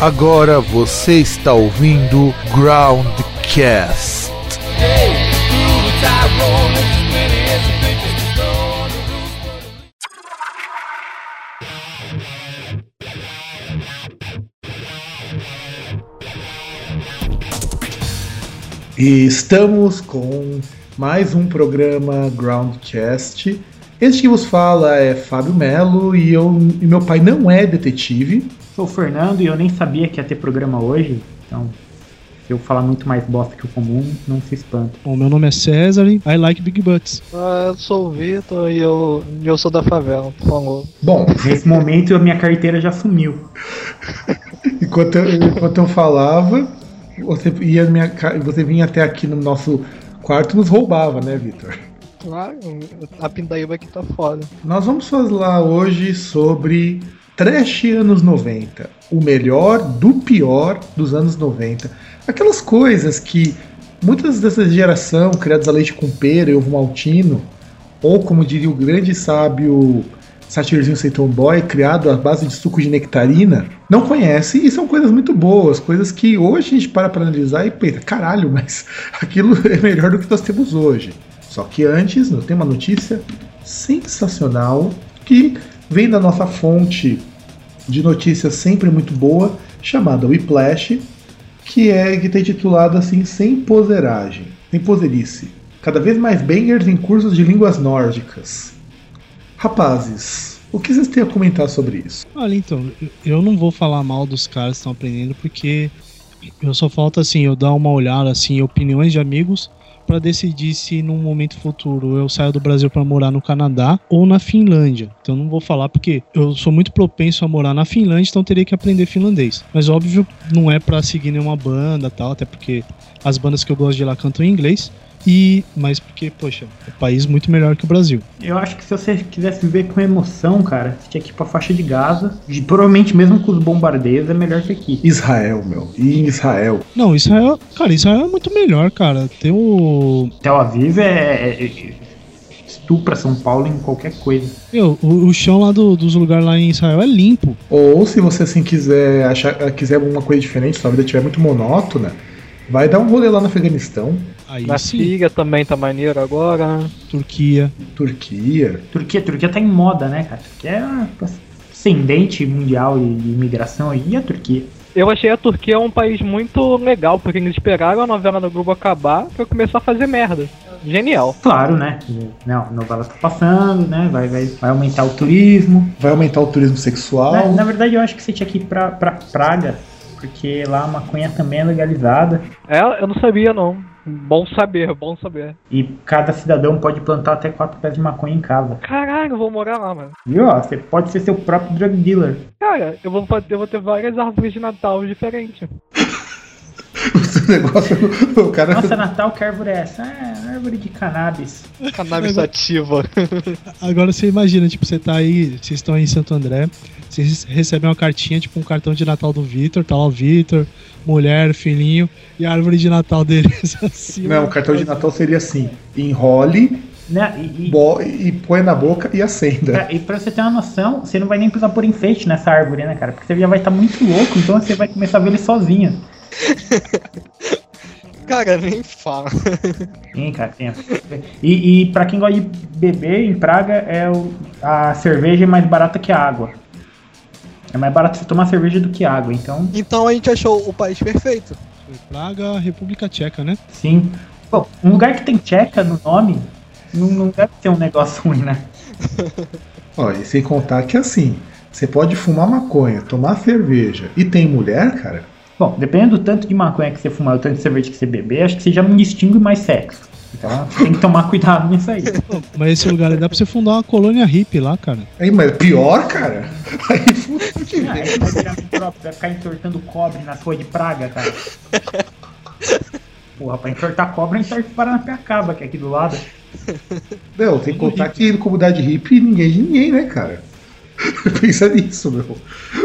Agora você está ouvindo Groundcast. E estamos com mais um programa Groundcast. Este que vos fala é Fábio Melo e, eu, e meu pai não é detetive. Sou o Fernando e eu nem sabia que ia ter programa hoje, então se eu falar muito mais bosta que o comum, não se espanta. Bom, meu nome é César e I like big butts. Ah, eu sou o Vitor e eu, eu sou da favela, por favor. Bom, Nesse momento a minha carteira já sumiu. enquanto eu, enquanto eu falava, você, ia minha, você vinha até aqui no nosso quarto e nos roubava, né, Vitor? Claro, a pindaíba aqui tá foda. Nós vamos falar hoje sobre Trash anos 90. O melhor do pior dos anos 90. Aquelas coisas que muitas dessa geração, criadas a leite com pera e ovo maltino, ou como diria o grande sábio Satirzinho Seiton Boy, criado à base de suco de nectarina, não conhece e são coisas muito boas, coisas que hoje a gente para para analisar e pensa, caralho, mas aquilo é melhor do que nós temos hoje. Só que antes, eu tenho uma notícia sensacional que vem da nossa fonte de notícias sempre muito boa, chamada Whiplash, que é que tem titulado assim sem poseragem, sem poserice. Cada vez mais bangers em cursos de línguas nórdicas. Rapazes, o que vocês têm a comentar sobre isso? Olha, então, eu- não vou falar mal dos caras que estão aprendendo, porque eu só falta assim, eu dar uma olhada assim, opiniões de amigos pra decidir se num momento futuro eu saio do Brasil pra morar no Canadá ou na Finlândia. Então não vou falar porque eu sou muito propenso a morar na Finlândia, então teria que aprender finlandês. Mas óbvio, não é pra seguir nenhuma banda, tal, até porque as bandas que eu gosto de lá cantam em inglês. E mas porque, poxa, é um país muito melhor que o Brasil. Eu acho que se você quisesse viver com emoção, cara, você tinha que ir pra faixa de Gaza. E provavelmente mesmo com os bombardeios é melhor que aqui. Israel, meu. E em Israel. Não, Israel, cara, Israel é muito melhor, cara. Tem o Tel Aviv é, é- é- estupra São Paulo em qualquer coisa. Meu, o, o chão lá do- dos lugares lá em Israel é limpo. Ou se você assim quiser achar, quiser alguma coisa diferente, sua vida estiver muito monótona, vai dar um rolê lá no Afeganistão, Aí Na sim, Síria também tá maneiro agora. Turquia. Turquia. Turquia, Turquia tá em moda, né, cara? Turquia é ascendente mundial de de imigração aí, e a Turquia. Eu achei a Turquia um país muito legal, porque eles esperaram a novela do Globo acabar pra começar a fazer merda. Genial. Claro, né? Não, a novela tá passando, né? Vai, vai, vai aumentar o turismo. Vai aumentar o turismo sexual. Na, na verdade, eu acho que você tinha que ir pra, pra Praga, porque lá a maconha também é legalizada. É, eu não sabia não. Bom saber, bom saber. E cada cidadão pode plantar até quatro pés de maconha em casa. Caralho, eu vou morar lá, mano. Viu? ó? Você pode ser seu próprio drug dealer. Cara, eu vou, fazer- eu vou ter várias árvores de Natal diferentes. Esse negócio, o cara. Nossa, Natal, que árvore é essa? É árvore de cannabis. Cannabis ativa. Agora você imagina, tipo, você tá aí, vocês estão aí em Santo André, vocês recebem uma cartinha, tipo um cartão de Natal do Vitor, tá lá o Vitor, mulher, filhinho, e a árvore de Natal deles assim. Não, o cartão de Natal seria assim: enrole Né? E, e, bo- e põe na boca e acenda. cara, e pra você ter uma noção, você não vai nem precisar pôr enfeite nessa árvore, né, cara? Porque você já vai estar muito louco, então você vai começar a ver ele sozinho. Cara, nem fala. Tem, cara, tem. E, e pra quem gosta de beber, em Praga, é o, a cerveja é mais barata que a água. É mais barato você tomar cerveja do que água, então, Então a gente achou o país perfeito. Praga, República Tcheca, né? sim. Pô, um lugar que tem tcheca no nome, não, não deve ser um negócio ruim, né? Ó, e sem contar que assim, você pode fumar maconha, tomar cerveja e tem mulher, cara. Bom, dependendo do tanto de maconha que você fumar, o tanto de cerveja que você beber, acho que você já não distingue mais sexo. Então tem que tomar cuidado nisso aí. Mas esse lugar aí dá pra você fundar uma colônia hippie lá, cara. Aí, mas pior, cara. Aí puta que Ah, é, vai virar próprio, vai ficar entortando cobre nas ruas de praga, cara. Porra, pra entortar cobre, entorta Paranapiacaba, que é aqui do lado. Não, tem que contar que na comunidade hippie ninguém é de ninguém, né, cara? Pensa nisso, meu.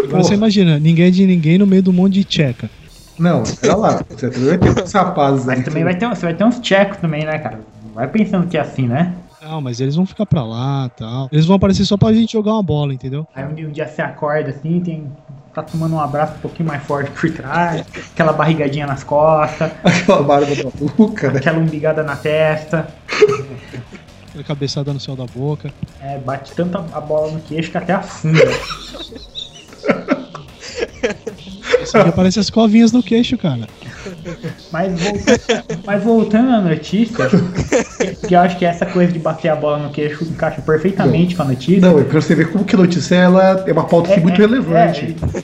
Agora você imagina, ninguém é de ninguém no meio do monte de tcheca. Não, pera lá. Você também vai ter uns rapazes Mas aí. também vai ter, você vai ter uns tchecos também, né, cara? Não Vai pensando que é assim, né? Não, mas eles vão ficar pra lá tal. Eles vão aparecer só pra gente jogar uma bola, entendeu? Aí um dia, um dia você acorda assim, tem tá tomando um abraço um pouquinho mais forte por trás, aquela barrigadinha nas costas, Aquela barba da boca, né? aquela umbigada na testa. Aquela cabeçada no céu da boca. É, bate tanto a bola no queixo que até afunda. Esse aqui aparece as covinhas no queixo, cara. Mas, volta- mas voltando à notícia, que- que eu acho que essa coisa de bater a bola no queixo encaixa perfeitamente com a notícia. Não, é pra você ver como que a notícia ela é uma pauta aqui muito relevante. é,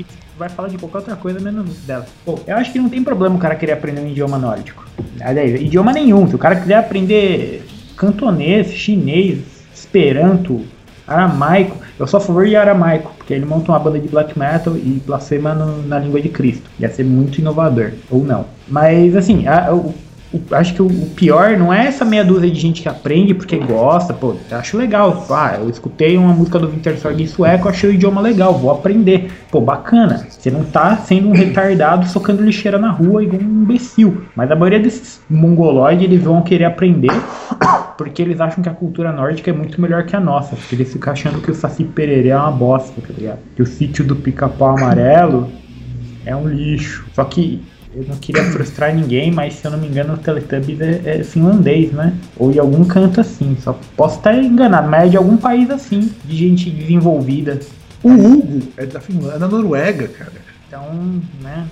e- e vai falar de qualquer outra coisa menos dela. Pô, eu acho que não tem problema o cara querer aprender um idioma nórdico. Aliás, idioma nenhum. Se o cara quiser aprender cantonês, chinês, esperanto, aramaico, eu sou a favor de aramaico, porque ele monta uma banda de black metal e blasfema no- na língua de Cristo. Ia ser muito inovador, ou não. Mas assim, a- o- o- acho que o, o pior não é essa meia dúzia de gente que aprende porque gosta, pô, acho legal. Ah, eu escutei uma música do Wintersorg em sueco, achei o idioma legal, vou aprender. Pô, bacana. Você não tá sendo um retardado socando lixeira na rua igual um imbecil. Mas a maioria desses mongoloides, eles vão querer aprender porque eles acham que a cultura nórdica é muito melhor que a nossa. Porque eles ficam achando que o Saci Pererê é uma bosta, tá ligado? Que o sítio do pica-pau amarelo é um lixo. Só que eu não queria frustrar ninguém, mas se eu não me engano o Teletubbies é, é finlandês, né? Ou de algum canto assim. Só posso estar enganado, mas é de algum país assim, de gente desenvolvida. O Hugo é da Finlândia, é da Noruega, cara. Então, né?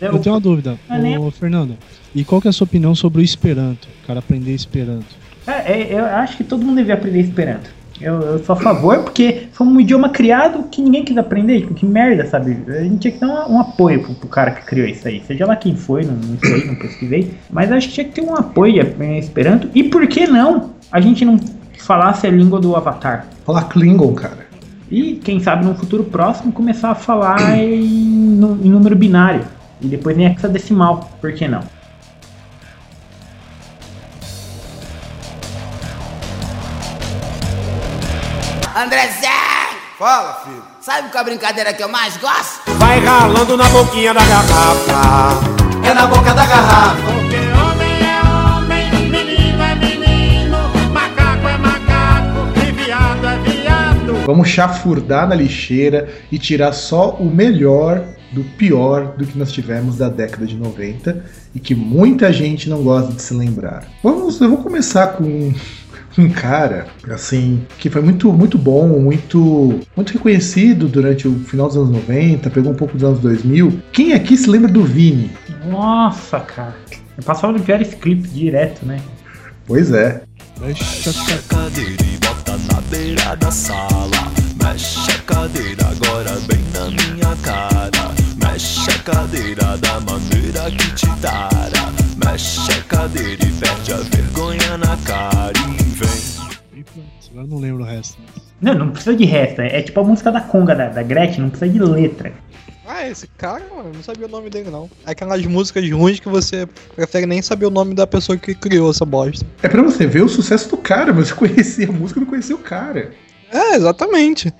Eu tenho uma dúvida, nem- ô Fernando. E qual que é a sua opinião sobre o Esperanto? O cara aprender Esperanto. É, é, eu acho que todo mundo devia aprender Esperanto. Eu, eu sou a favor, porque foi um idioma criado que ninguém quis aprender. Tipo, que merda, sabe? A gente tinha que dar um, um apoio pro, pro cara que criou isso aí. Seja lá quem foi, não, não sei, não pesquisei. Mas acho que tinha que ter um apoio em Esperanto. E por que não a gente não falasse a língua do Avatar? Falar Klingon, cara. E quem sabe no futuro próximo começar a falar em, em número binário. E depois em hexadecimal. Por que não? Andrezé! Fala, filho. Sabe qual é a brincadeira que eu mais gosto? Vai ralando na boquinha da garrafa. É na boca da garrafa. Porque homem é homem, menino é menino, macaco é macaco e viado é viado. Vamos chafurdar na lixeira e tirar só o melhor do pior do que nós tivemos da década de 90 e que muita gente não gosta de se lembrar. Vamos, eu vou começar com um, cara assim que foi muito muito bom, muito muito reconhecido durante o final dos anos 90, pegou um pouco dos anos 2000. Quem aqui se lembra do Vini? Nossa, cara. Eu passava no pior esse clipe direto, né? Pois é. Mexe a cadeira e bota na beira da sala. Mexe a cadeira agora bem na minha cara. Mexe a cadeira da maneira que te dara. Mexe a cadeira e perde a vergonha na cara e vem. Agora eu não lembro o resto. Não, não precisa de resto. É tipo a música da Conga, da, da Gretchen, não precisa de letra. Ah, esse cara, mano, eu não sabia o nome dele não. É Aquelas músicas ruins que você prefere nem saber o nome da pessoa que criou essa bosta. É pra você ver o sucesso do cara, mas você conhecia a música e não conhecia o cara. É, exatamente.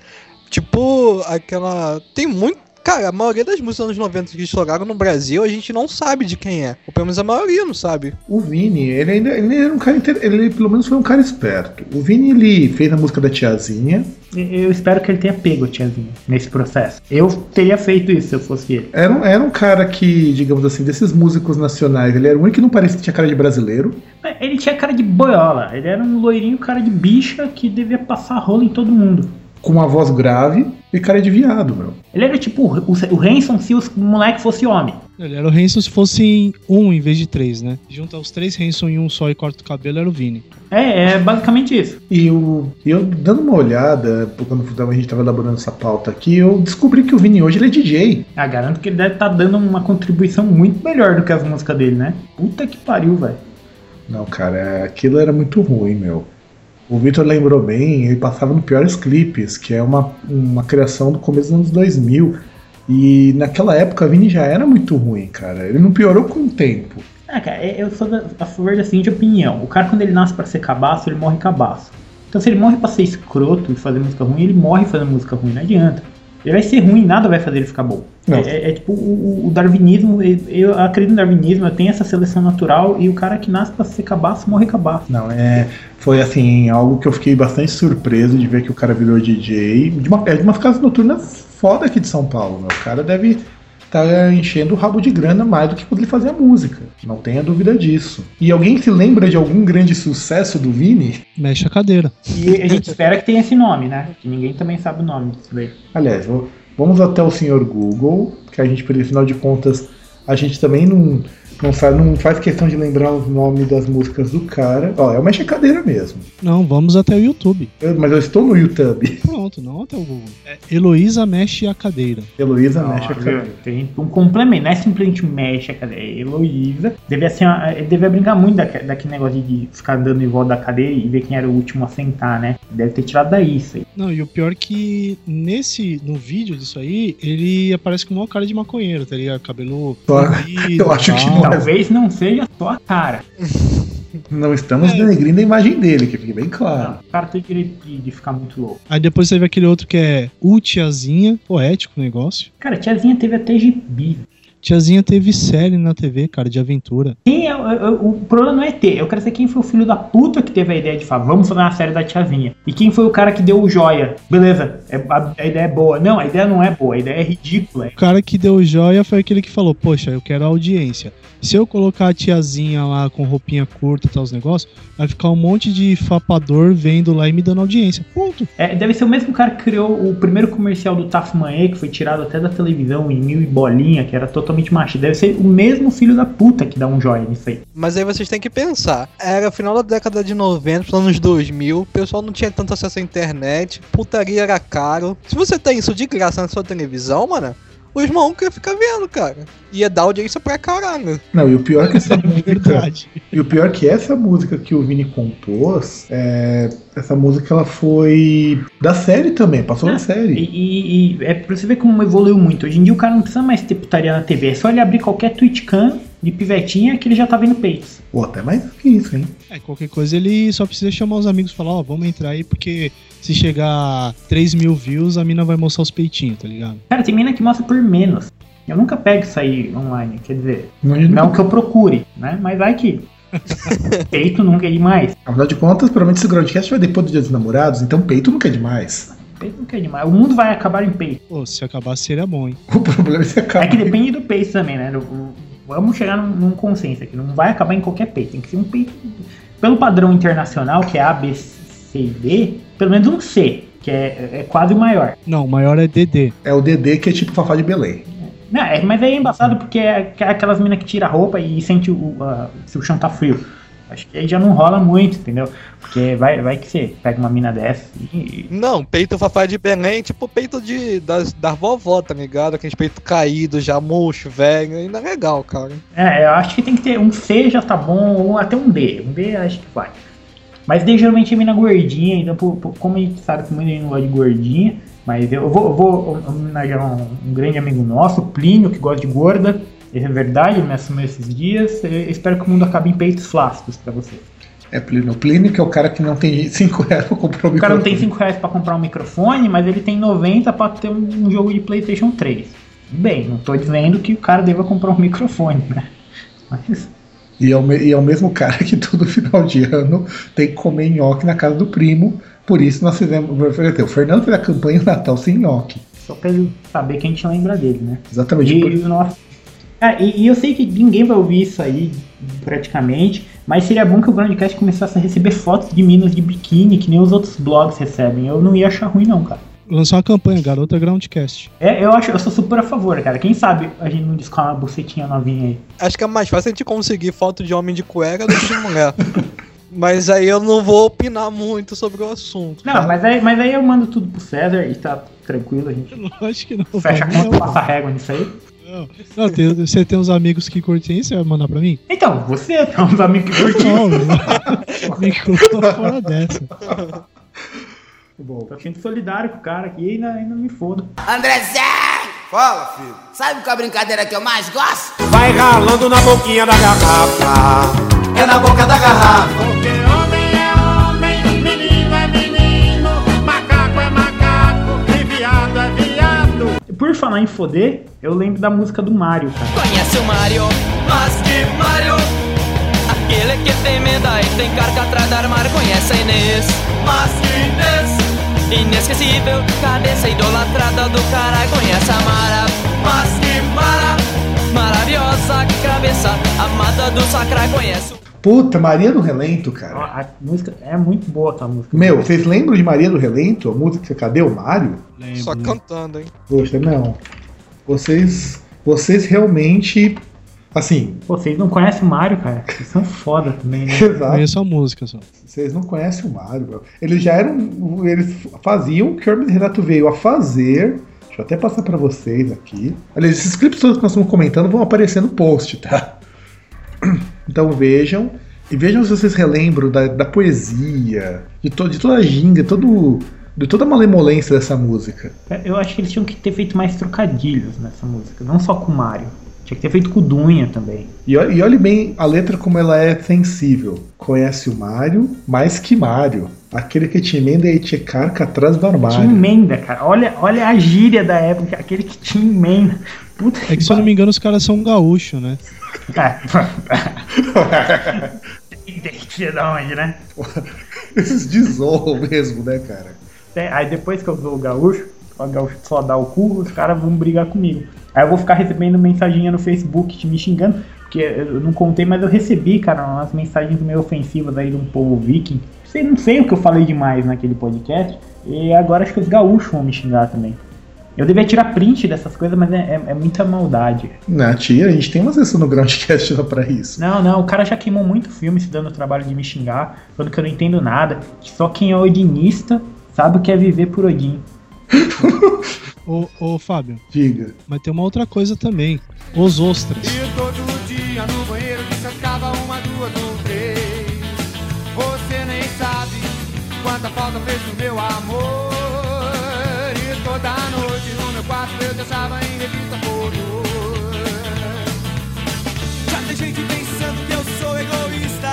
Tipo, aquela. Tem muito. Cara, a maioria das músicas dos anos 90 que estouraram no Brasil, a gente não sabe de quem é. Ou pelo menos a maioria não sabe. O Vini, ele ainda ele era um cara. inte- Ele pelo menos foi um cara esperto. O Vini, ele fez a música da Tiazinha. Eu espero que ele tenha pego, tiazinho, nesse processo. Eu teria feito isso se eu fosse ele. Era um, era um cara que, digamos assim, desses músicos nacionais, ele era o único que não parecia que tinha cara de brasileiro. Mas Ele tinha cara de boiola. Ele era um loirinho, cara de bicha que devia passar rolo em todo mundo. Com uma voz grave e cara de viado, meu. Ele era tipo o, o Hanson se o moleque fosse homem. Ele era o Hanson se fosse um em vez de três, né? Juntar os três Hanson em um só e corta o cabelo era o Vini. É, é basicamente isso. E o, eu, dando uma olhada, quando a gente tava elaborando essa pauta aqui, eu descobri que o Vini hoje ele é DJ. Ah, garanto que ele deve estar dando uma contribuição muito melhor do que as músicas dele, né? Puta que pariu, velho. Não, cara, aquilo era muito ruim, meu. O Victor lembrou bem, ele passava no Piores Clipes, que é uma, uma criação do começo dos anos 2000. E naquela época a Vini já era muito ruim, cara. Ele não piorou com o tempo. Ah, cara, eu sou da- a favor da seguinte opinião. O cara, quando ele nasce pra ser cabaço, ele morre cabaço. Então, se ele morre pra ser escroto e fazer música ruim, ele morre fazendo música ruim, não adianta. Ele vai ser ruim, nada vai fazer ele ficar bom. É, é- é tipo o, o darwinismo, eu, acredito no darwinismo, eu tenho essa seleção natural e o cara que nasce pra ser cabaço morre cabaço. Não, é. Foi assim, algo que eu fiquei bastante surpreso de ver que o cara virou DJ. De uma, é de umas casas noturnas foda aqui de São Paulo, né? O cara deve estar enchendo o rabo de grana mais do que quando ele fazia música. Não tenha dúvida disso. E alguém se lembra de algum grande sucesso do Vini? Mexe a cadeira. E a gente espera que tenha esse nome, né? Que ninguém também sabe o nome disso daí. Aliás, vamos até o senhor Google, que a gente, por afinal de contas, a gente também não, não, faz, não faz questão de lembrar os nomes das músicas do cara. Ó, é uma cadeira mesmo. Não, vamos até o YouTube. Eu- mas eu estou no YouTube. Pronto, não até o Google. É Heloísa mexe a cadeira. Heloísa mexe a cadeira. Tem um complemento, não é simplesmente mexe, cadê? É Heloísa. Devia, ser uma- eh, devia brincar muito daque- daquele negócio de ficar dando em volta da cadeira e ver quem era o último a sentar, né? Deve ter tirado daí isso aí. Não, e o pior é que nesse, no vídeo disso aí, ele aparece com uma cara de maconheiro, tá ligado? Cabelo eu acho que não é. Talvez não seja só a cara. Não estamos É. denegrindo a imagem dele, que fique bem claro. Não, o cara tem direito de, de ficar muito louco. Aí depois você vê aquele outro que é o Tiazinha, poético o negócio. Cara, tiazinha teve até gibi. Tiazinha teve série na TV, cara, de aventura. Quem é, o- o, o problema não é ter, eu quero saber quem foi o filho da puta que teve a ideia de falar, vamos fazer uma série da tiazinha. E quem foi o cara que deu o joia. Beleza, é- a, a ideia é boa. Não, a ideia não é boa, a ideia é ridícula. O cara que deu joia foi aquele que falou, poxa, eu quero audiência. Se eu colocar a tiazinha lá com roupinha curta e tal, os negócios, vai ficar um monte de fapador vendo lá e me dando audiência. Ponto. É, deve ser o mesmo cara que criou o primeiro comercial do Tafmanê, que foi tirado até da televisão em mil e bolinha, que era totalmente machista. Deve ser o mesmo filho da puta que dá um joia nisso aí. Mas aí vocês têm que pensar. Era final da década de 90, para anos 2000, o pessoal não tinha tanto acesso à internet, putaria era caro. Se você tem isso de graça na sua televisão, mano, os malucos iam ficar vendo, cara. Ia dar audiência pra caralho. Não, e o pior é que essa É música. verdade. E o pior é que essa música que o Vini compôs, é, essa música ela foi da série também, passou na E, série. e- e é pra você ver como evoluiu muito. Hoje em dia o cara não precisa mais ter putaria na TV. É só ele abrir qualquer Twitchcam de pivetinha que ele já tá vendo peitos. Pô, até mais que isso, hein? É, qualquer coisa ele só precisa chamar os amigos e falar, ó, vamos entrar aí, porque se chegar a 3 mil views, a mina vai mostrar os peitinhos, tá ligado? Cara, tem mina que mostra por menos. Eu nunca pego isso aí online, quer dizer, Não, não que eu procure, né? Mas vai que. Peito nunca é demais. Afinal de contas, provavelmente esse Groundcast vai depois do Dia dos Namorados, então peito nunca é demais. Peito nunca é demais. O mundo vai acabar em peito. Pô, se acabar seria bom, hein? O problema é se acabar. É que depende do peito também, né? Vamos chegar num, num consenso aqui. Não vai acabar em qualquer peito. Tem que ser um peito. Pelo padrão internacional, que é A, B, C e D, pelo menos um C, que é, é quase o maior. Não, o maior é DD. É o DD que é tipo Fafá de Belém. Não, é, mas aí é embaçado porque é aqu- aquelas minas que tira a roupa e sente o, a- se o chão tá frio. Acho que aí já não rola muito, entendeu? Porque vai, vai que você pega uma mina dessa e. Não, peito Fafá de Belém, tipo peito de, das, da vovó, tá ligado? Aqueles peito caído, já murcho, velho, ainda é legal, cara. É, eu acho que tem que ter um C já tá bom, ou até um D. Um D acho que vai. Mas D geralmente é mina gordinha, então como a gente sabe que muita gente não gosta de gordinha, mas eu vou, eu vou homenagear um, um grande amigo nosso, Plínio, que gosta de gorda. É verdade, me assumiu esses dias. Eu espero que o mundo acabe em peitos flácidos pra você. É Plínio Plínio, que é o cara que não tem 5 reais pra comprar o O cara não tem microfone. 5 reais pra comprar um microfone, mas ele tem 90 pra ter um, um jogo de PlayStation 3. Bem, não tô dizendo que o cara deva comprar um microfone, né? Mas E é, o, e é o mesmo cara que todo final de ano tem que comer nhoque na casa do primo. Por isso nós fizemos. O Fernando fez a campanha Natal sem nhoque. só pra ele saber que a gente lembra dele, né? Exatamente. E, por- e o nosso- Ah, e, e eu sei que ninguém vai ouvir isso aí praticamente, mas seria bom que o Groundcast começasse a receber fotos de minas de biquíni, que nem os outros blogs recebem. Eu não ia achar ruim, não, cara. Lançou uma campanha, Garota Groundcast. É, eu acho, eu sou super a favor, cara. Quem sabe a gente não descola uma bucetinha novinha aí. Acho que é mais fácil a gente conseguir foto de homem de cueca do que de mulher. Mas aí eu não vou opinar muito sobre o assunto. Não, mas aí, mas aí eu mando tudo pro César e tá tranquilo, a gente Lógico que não. fecha a conta, passa a régua nisso aí. Não. Não, tem- você tem uns amigos que curtem isso, você vai mandar pra mim? Então, você tem uns amigos que curtiram. Não, não. Me coloca fora dessa. Bom, Tô sendo solidário com o cara aqui e ainda, ainda me foda. Andrezé! Fala, filho. Sabe qual é a brincadeira que eu mais gosto? Vai ralando na boquinha da garrafa. É na boca da garrafa. Viado. falar em foder, eu lembro da música do Mario, cara. Conhece o Mario, mas que Mario? Aquele que tem menda e tem carga atrás do armário Conhece a Inês, mas que Inês? Inesquecível, cabeça idolatrada do caralho Conhece a Mara, mas que Mara? Maravilhosa cabeça, amada do Sacra Conhece o Puta, Maria do Relento, cara. A, a música é muito boa essa música. Meu, vocês lembram de Maria do Relento? A música Cadê o Mário? Lembro, Só cantando, hein? Poxa, não. Vocês. Vocês realmente. Assim, Pô, vocês não conhecem o Mario, cara? Vocês são foda também, né? exato. Conheço a música só. Vocês não conhecem o Mário, meu. Eles já eram. Eles faziam o que o Hermes Renato veio a fazer. Deixa eu até passar pra vocês aqui. Aliás, esses clipes todos que nós estamos comentando vão aparecer no post, tá? Então vejam. E vejam se vocês relembram da, da poesia, de, to, de toda a ginga, todo, de toda a malemolência dessa música. Eu acho que eles tinham que ter feito mais trocadilhos nessa música, não só com o Mario. Tinha que ter feito com o Dunha também. E, e olhe bem a letra como ela é sensível. Conhece o Mário mais que Mário. Aquele que te emenda e te carca atrás do Tinha armário. emenda, cara. Olha, olha a gíria da época, aquele que tinha emenda. Puta É que se eu não me engano, os caras são gaúchos, né? Tira da onde, né? Esses desonram mesmo, né, cara? É, Aí depois que eu sou o gaúcho, o gaúcho só dá o cu, os caras vão brigar comigo. Aí eu vou ficar recebendo mensaginha no Facebook te me xingando, porque eu não contei, mas eu recebi, cara, umas mensagens meio ofensivas aí de um povo viking. Sei, não sei o que eu falei demais naquele podcast, e agora acho que os gaúchos vão me xingar também. Eu devia tirar print dessas coisas, mas é, é- é muita maldade. Na tia, a gente tem uma sessão no Groundcast lá pra isso. Não, não, o cara já queimou muito filme se dando o trabalho de me xingar, falando que eu não entendo nada, que só quem é odinista sabe o que é viver por Odin. Ô, ô Fábio, Diga. mas tem uma outra coisa também. Os ostras. E todo dia no banheiro descascava uma, duas ou três. Você nem sabe quanta falta fez no meu amor. Eu deixava em revista pornô. Já tem gente pensando que eu sou egoísta.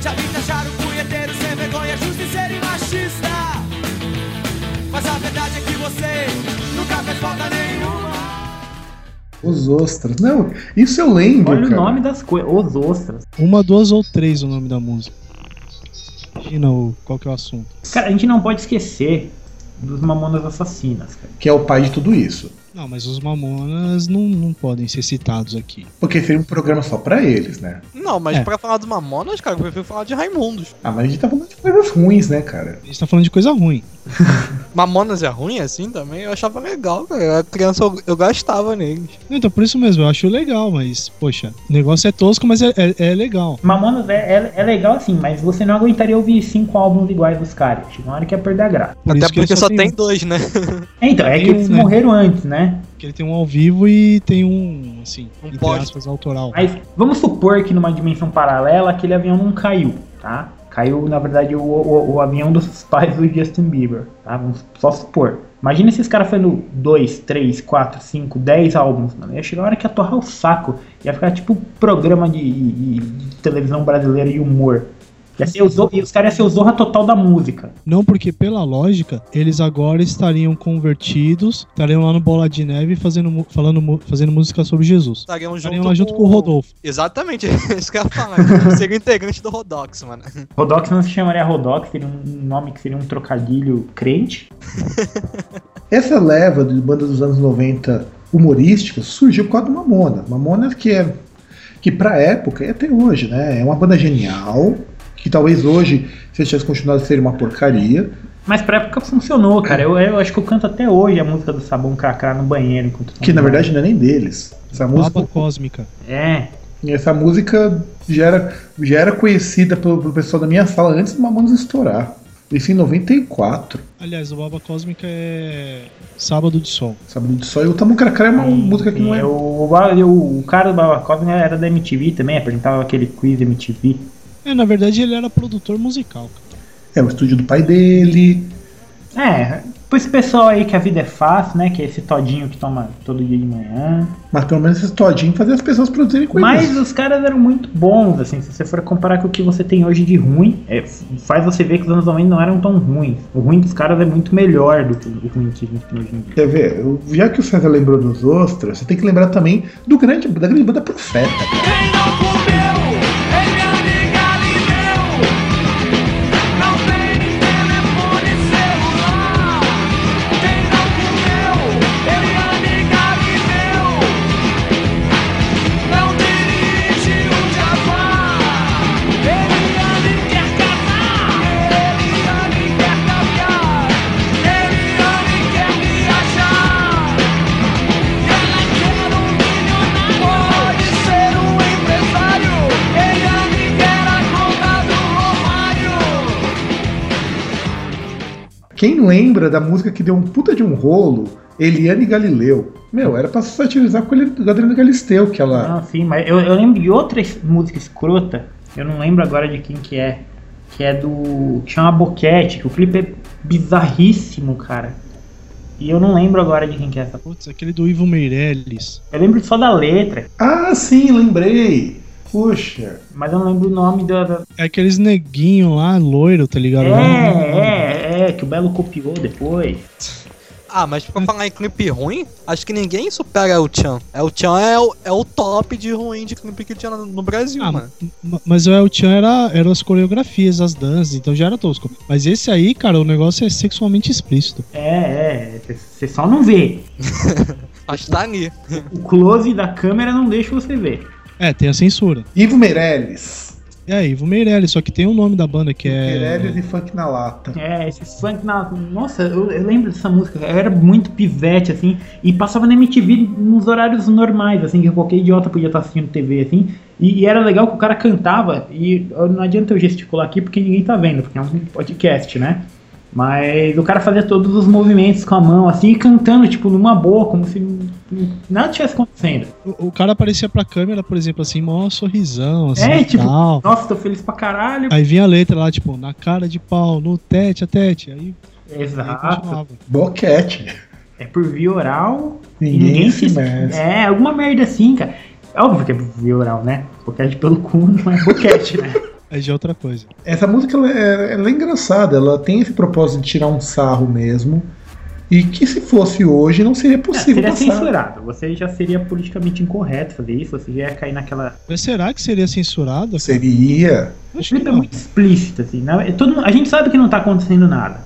Já vi taxar o punheteiro sem vergonha, justiceiro e machista. Mas a verdade é que você nunca fez falta nenhuma. Os ostras. Não, isso eu lembro. Olha o cara. nome das coisas, os ostras. Uma, duas ou três o nome da música. Imagina o, qual que é o assunto. Cara, a gente não pode esquecer dos Mamonas Assassinas, cara. Que é o pai de tudo isso. Não, mas os Mamonas não, não podem ser citados aqui. Porque seria um programa só pra eles, né? Não, mas É. pra falar do Mamonas, cara, eu prefiro falar de Raimundos. Ah, mas a gente tá falando de coisas ruins, né, cara? A gente tá falando de coisa ruim. Mamonas é ruim assim também? Eu achava legal, cara. Eu era criança, eu, eu gastava neles. Então, por isso mesmo, eu acho legal, mas, poxa, o negócio é tosco, mas é, é, é legal. Mamonas é, é, é legal assim, mas você não aguentaria ouvir cinco álbuns iguais dos caras. Chega uma hora que ia perder a graça. Por Até porque só tem um. dois, né? É, então, é Tem que eles né? morreram antes, né? Que ele tem um ao vivo e tem um, assim, Um entre aspas, autoral. Mas vamos supor que numa dimensão paralela aquele avião não caiu, tá? Caiu, na verdade, o, o, o avião dos pais do Justin Bieber, tá? Vamos só supor. Imagina esses caras fazendo 2, 3, 4, 5, 10 álbuns, mano. Ia chegar a hora que ia torrar o saco. Ia ficar tipo programa de, de- de televisão brasileira e humor. Ia ser o Zorra- e os caras iam ser o Zorra Total da música. Não porque, pela lógica, eles agora estariam convertidos, estariam lá no Bola de Neve fazendo, falando, fazendo música sobre Jesus. Estariam Estariam lá junto com o Rodolfo. Exatamente, é isso que eu ia falar. Seria integrante do Rodox, mano. Rodox não se chamaria Rodox, seria um nome que seria um trocadilho crente. Essa leva de bandas dos anos 90 humorísticas surgiu por causa do Mamona. Mamona que é que pra época e até hoje, né? É uma banda genial, que talvez hoje, se eles tivessem continuado, seria uma porcaria. Mas pra época funcionou, cara. Eu, eu acho que eu canto até hoje a música do Sabão Cacá no banheiro. Enquanto Que na verdade não é nem deles. Essa música, Baba Cósmica. É. essa música já era, já era conhecida pelo, pelo pessoal da minha sala antes do Mamonas estourar. Isso em 94. Aliás, o Baba Cósmica é Sábado de Sol. Sábado de Sol. E o Tamucaracá é uma música que não é. O, o, o cara do Babacov era da MTV também, apresentava aquele quiz MTV. É, na verdade, ele era produtor musical. cara. É o estúdio do pai dele. É, Pra esse pessoal aí que a vida é fácil, né? Que é esse todinho que toma todo dia de manhã. Mas pelo menos esse todinho fazia as pessoas produzirem coisas. Mas os caras eram muito bons, assim, se você for comparar com o que você tem hoje de ruim, é, faz você ver que os anos 90 não eram tão ruins. O ruim dos caras é muito melhor do que o ruim que a gente tem hoje em dia. Quer ver? Eu- Já que o César lembrou dos ostras, você tem que lembrar também do grande, da grande banda Profeta, cara. Quem lembra da música que deu um puta de um rolo, Eliane Galileu? Meu, era pra satirizar com ele- com a Adriana Galisteu, que ela. Não, sim, mas eu, eu lembro de outra música escrota, eu não lembro agora de quem que é, que é do. que chama Boquete, que o clipe é bizarríssimo, cara. E eu não lembro agora de quem que é essa. Putz, aquele do Ivo Meirelles. Eu lembro só da letra, Ah, sim, lembrei! Puxa. mas eu não lembro o nome da. da- É aqueles neguinho lá, loiro, tá ligado? É, é, é, que o Belo copiou depois. Ah, mas pra falar em clipe ruim, acho que ninguém supera o Chan. É, o Chan é o, é o top de ruim de clipe que tinha no, no Brasil, Ah, mano. ma- Mas o El Chan era, eram as coreografias, as danças, então já era tosco. Mas esse aí, cara, o negócio é sexualmente explícito. É, é, você só não vê. Mas tá ali. O close da câmera não deixa você ver. É, tem a censura. Ivo Meirelles. É, Ivo Meirelles, só que tem o nome da banda que é. Meirelles e Funk na Lata. É, esse funk na. Nossa, eu, eu lembro dessa música. Eu era muito pivete, assim, e passava na MTV nos horários normais, assim, que qualquer idiota podia estar assistindo TV, assim. E, e era legal que o cara cantava, e não adianta eu gesticular aqui porque ninguém tá vendo, porque é um podcast, né? Mas o cara fazia todos os movimentos com a mão, assim, e cantando, tipo, numa boa, como se nada tivesse acontecendo. O, o cara aparecia pra câmera, por exemplo, assim, mó sorrisão, assim, É, e tipo, tal. nossa, tô feliz pra caralho. Aí vinha a letra lá, tipo, na cara de pau, no tete a tete. Aí, aí Exato. continuava. Boquete. É por via oral. e Ninguém se mexe. É, alguma merda assim, cara. É óbvio que é por via oral, né? Boquete pelo cu não é boquete, né? É outra coisa. Essa música ela é, ela é engraçada, ela tem esse propósito de tirar um sarro mesmo. E que se fosse hoje não seria É, possível seria passar. censurado. Você já seria politicamente incorreto fazer isso. Você já ia cair naquela. Mas será que seria censurado? Seria. O Acho que clipe é não. muito explícito, assim. Não, é todo, a gente sabe que não tá acontecendo nada.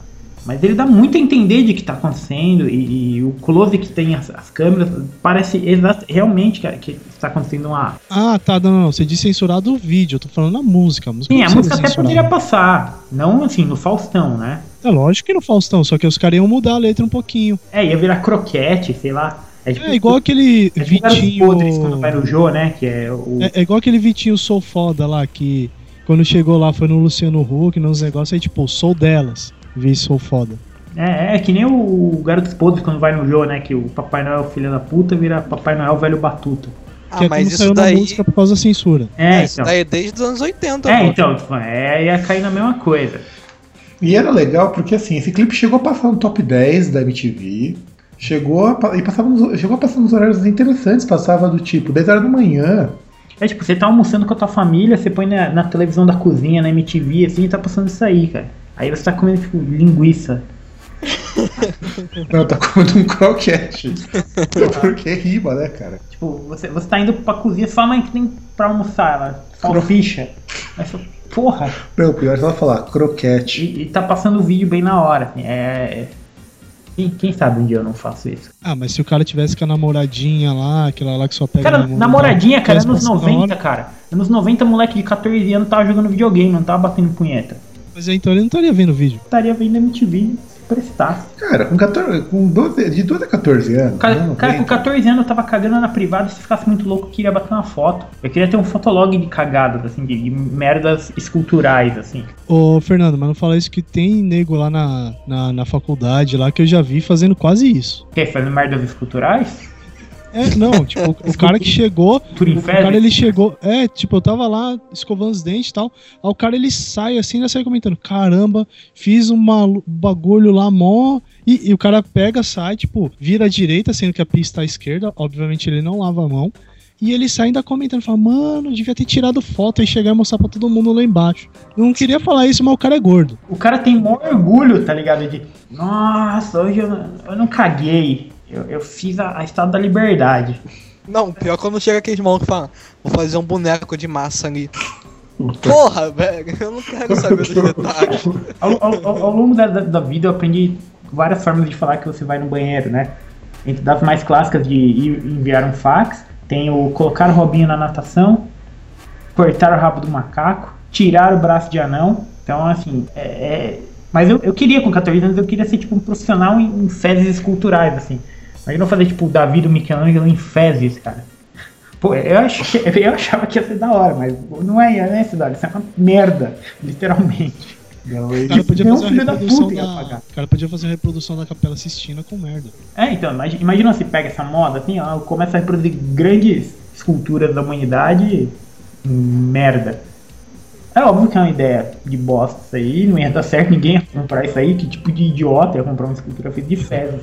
Mas ele dá muito a entender de que tá acontecendo. E, e o close que tem as, as câmeras parece realmente que, que está acontecendo uma. Ah, tá, não, não. Você disse censurado o vídeo, eu tô falando a música. A música Sim, a música até censurada. poderia passar. Não assim, no Faustão, né? É lógico que no Faustão, só que os caras iam mudar a letra um pouquinho. É, ia virar croquete, sei lá. tipo, É igual aquele é tipo Vitinho. Podres quando vai no Jô, né? Que é o. É, é igual aquele Vitinho Sou Foda lá, que quando chegou lá foi no Luciano Huck, nos negócios, aí tipo, sou delas, vi Sou Foda. É, é que nem o Garotos Podres quando vai no Jô, né? Que o Papai Noel filho da puta vira Papai Noel velho batuta. Ah, que é mas isso saiu daí. na música por causa da censura. É, isso então. daí é desde os anos 80, É, pô. então, tipo, é, ia cair na mesma coisa. E era legal porque assim, esse clipe chegou a passar no top 10 da MTV. Chegou a, e passava nos, chegou a passar nos horários interessantes, passava do tipo 10 horas da manhã. É tipo, você tá almoçando com a tua família, você põe na, na televisão da cozinha, na MTV, assim, e tá passando isso aí, cara. Aí você tá comendo, tipo, linguiça. Não, tá comendo um croquete. porque rima, né, cara? Tipo, você, você tá indo pra cozinha, só mãe que tem pra almoçar, ela, salsicha. Aí você, porra, Não, pior é ela falar croquete. e, e tá passando o vídeo bem na hora, assim, é... é- Quem, quem sabe um dia eu não faço isso. Ah, mas se o cara tivesse com a namoradinha lá, aquela lá que só pega Cara, namoradinha, cara, tivesse anos na 90, hora, cara. Anos 90, moleque de 14 anos tava jogando videogame, não tava batendo punheta. Mas então ele não estaria vendo o vídeo. Estaria vendo MTV se prestasse. Cara, com, 14, com 12, de 12 a 14 anos. Cara, né, cara, com 90. 14 anos eu tava cagando na privada, se ficasse muito louco, eu queria bater uma foto. Eu queria ter um fotolog de cagadas, assim, de, de merdas esculturais, assim. Ô, Fernando, mas não fala isso que tem nego lá na, na, na faculdade lá que eu já vi fazendo quase isso. Quer fazer merdas esculturais? É, não, tipo, o cara que chegou. O cara ele chegou. É, tipo, eu tava lá escovando os dentes e tal. Aí o cara ele sai assim, ainda sai comentando: caramba, fiz lu- bagulho lá mó. E, e o cara pega, sai, tipo, vira à direita, sendo que a pista tá à esquerda. Obviamente ele não lava a mão. E ele sai ainda comentando, fala, mano, devia ter tirado foto e chegar e mostrar pra todo mundo lá embaixo. Eu não queria falar isso, mas o cara é gordo. O cara tem maior orgulho, tá ligado? De, nossa, hoje eu, eu não caguei. Eu, eu fiz a, a Estado da Liberdade. Não, pior quando chega aqueles malucos que falam, vou fazer um boneco de massa ali. Porra, velho, eu não quero saber dos detalhes. Ao, ao- ao- longo da, da- da vida eu aprendi várias formas de falar que você vai no banheiro, né? Entre das mais clássicas de enviar um fax, tem o colocar o Robinho na natação, cortar o rabo do macaco, tirar o braço de anão. Então, assim, é. é- Mas eu, eu queria, com 14 anos, eu queria ser tipo um profissional em, em fezes esculturais, assim. Imagina eu fazer tipo o Davi do Michelangelo em fezes, cara. Pô, eu, ach, eu achava que ia ser da hora, mas não é, não é essa da hora, isso é uma merda, literalmente. O cara podia fazer uma filho da reprodução puta ia da. pagar. O cara podia fazer uma reprodução da Capela Sistina com merda. É, então, imagina, imagina se pega essa moda assim, ó, começa a reproduzir grandes esculturas da humanidade, merda. É óbvio que é uma ideia de bosta isso aí, não ia dar certo ninguém ia comprar isso aí, que tipo de idiota ia comprar uma escultura feita de fezes.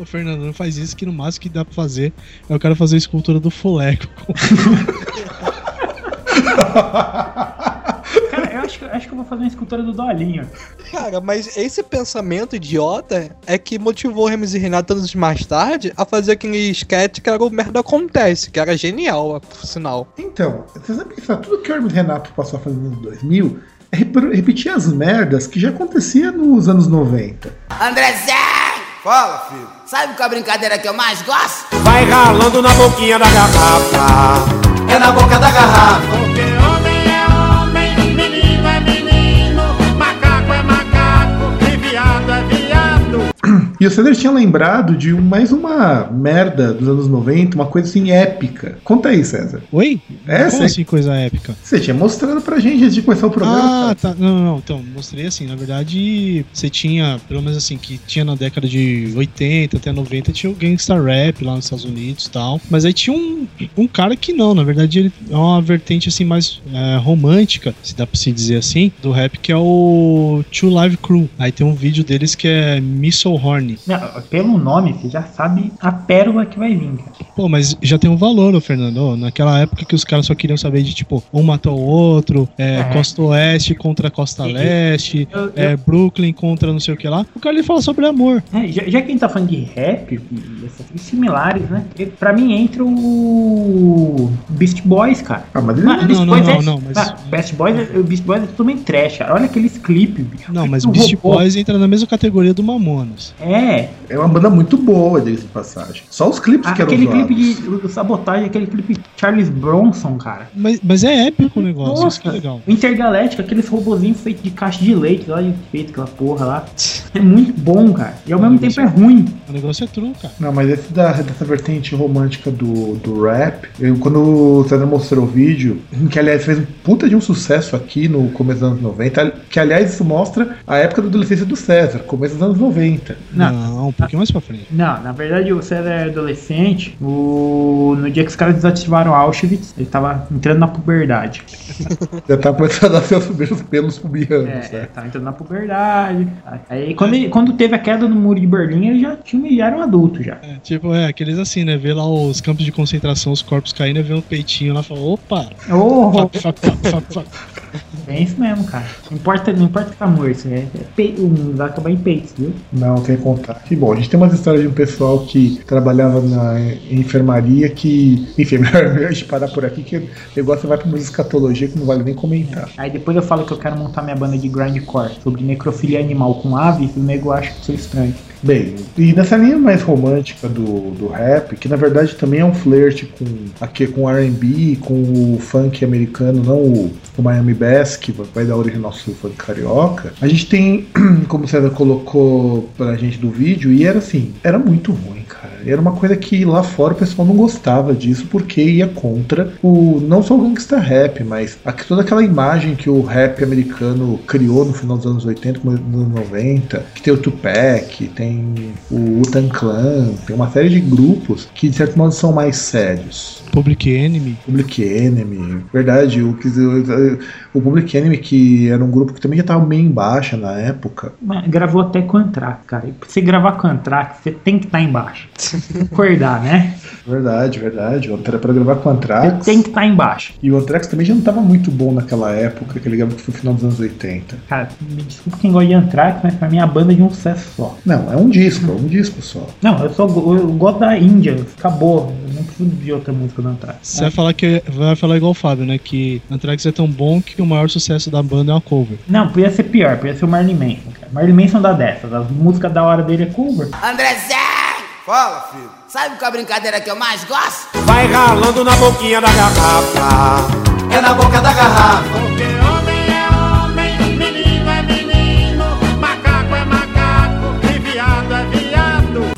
Ô, Fernando, não faz isso que no máximo que dá pra fazer é o cara fazer a escultura do Fuleco. Cara, eu acho, que- acho que eu vou fazer uma escultura do Dolinho. Cara, mas esse pensamento idiota é que motivou o Hermes e Renato anos mais tarde a fazer aquele sketch que era o Merda Acontece, que era genial, por sinal. Então, você sabe que tudo que o Hermes Renato passou a fazer nos anos 2000 é repetir as merdas que já acontecia nos anos 90. Andrezé! Fala, filho. Sabe qual a brincadeira que eu mais gosto? Vai ralando na boquinha da garrafa. É na boca da garrafa. E o Cedar tinha lembrado de mais uma merda dos anos 90, uma coisa assim épica. Conta aí, César. Oi? É, Como sei. assim coisa épica? Você tinha mostrado pra gente antes de começar o programa. Ah, tá. Não, não, então, mostrei assim, na verdade, você tinha, pelo menos assim, que tinha na década de 80 até 90, tinha o gangsta rap lá nos Estados Unidos e tal. Mas aí tinha um, um cara que não, na verdade, ele é uma vertente assim mais é, romântica, se dá pra se dizer assim, do rap, que é o Two Live Crew. Aí tem um vídeo deles que é Missile Horny. Não, pelo nome, você já sabe a pérola que vai vir, cara. Pô, mas já tem um valor, ô Fernando. Naquela época que os caras só queriam saber de, tipo, um matou o outro, é, É. Costa Oeste contra Costa E- Leste, eu- é, Brooklyn contra não sei o que lá. O cara ele fala sobre amor. É, já, já que a gente tá falando de rap e essas similares, né? Pra mim entra o Beast Boys, cara. Ah, mas ele não, Beast não, Boys não, é, não, mas- Ah, Beast Boys, é- o Beast Boys é totalmente trash, cara. Olha aqueles clipes. Não, mas Beast robô- Boys entra na mesma categoria do É, É uma banda muito boa, diga-se de passagem. Só os clipes que eram aquele clipe de o- sabotagem, aquele clipe Charles Bronson, cara. Mas, mas é épico o negócio, isso que é Nossa, legal. o Intergaléctica, aqueles robozinhos feitos de caixa de leite lá, de feito aquela porra lá. É muito bom, cara. E ao mesmo tempo é ruim. O negócio é true, cara. Não, mas esse da, dessa vertente romântica do, do rap, eu, quando o César mostrou o vídeo, que aliás fez um puta de um sucesso aqui no começo dos anos 90, que aliás isso mostra a época da adolescência do César, começo dos anos 90. Não. Não, um pouquinho mais pra frente. Não, na verdade o César é adolescente. O... No dia que os caras desativaram Auschwitz, ele tava entrando na puberdade. Já tá começando a nascer os primeiros pelos pubianos, É, né? tava entrando na puberdade. Aí quando, ele- quando teve a queda do muro de Berlim, ele já, tinha, já era um adulto já. É, tipo, é, aqueles assim, né? Vê lá os campos de concentração, os corpos caindo, vê um peitinho lá e fala, opa! Oh, fuck, fuck, fuck. É isso mesmo, cara. Não importa, não importa ficar morto, é, é pe... vai acabar em peitos, viu? Não, tem que contar. Que bom, a gente tem umas histórias de um pessoal que trabalhava na enfermaria que. Enfim, melhor a gente parar por aqui, que o negócio vai pra uma escatologia que não vale nem comentar. Aí depois eu falo que eu quero montar minha banda de grindcore sobre necrofilia animal com aves, e o nego acha que sou estranho. Bem, e nessa linha mais romântica do, do rap, que na verdade também é um flerte com aqui com R&B, com o funk americano, não o, o Miami Bass, que vai dar origem ao nosso funk carioca. A gente tem, como o César colocou pra gente do vídeo, e era assim, era muito ruim, era uma coisa que lá fora o pessoal não gostava disso porque ia contra o não só o gangsta rap, mas a, toda aquela imagem que o rap americano criou no final dos anos 80, começo dos anos 90, que tem o Tupac, tem o Wu-Tang Clan, tem uma série de grupos que de certo modo são mais sérios. Public Enemy. Public Enemy, verdade, o, o, o Public Enemy que era um grupo que também já tava meio em baixa na época. Mas Gravou até com Anthrax, cara. E pra você gravar com Anthrax, você tem que estar embaixo. Acordar, né? Verdade, verdade. O Anthrax para gravar com o Anthrax. tem que estar embaixo. E o Anthrax também já não tava muito bom naquela época, que ele gravou que foi no final dos anos 80. Cara, me desculpa quem gosta de Anthrax, mas pra mim a banda é de um sucesso só. Não, é um disco, é um disco só. Não, eu só eu gosto da Índia, acabou. Eu não preciso de outra música do Anthrax. Você vai falar que vai falar igual o Fábio, né? Que Anthrax é tão bom que o maior sucesso da banda é uma cover. Não, podia ser pior, podia ser o Marley Manson, cara. Marley Manson dá dessas, as músicas da hora dele é cover. André Zé! Fala, filho. Sabe qual a brincadeira que eu mais gosto? Vai ralando na boquinha da garrafa. É na boca da garrafa.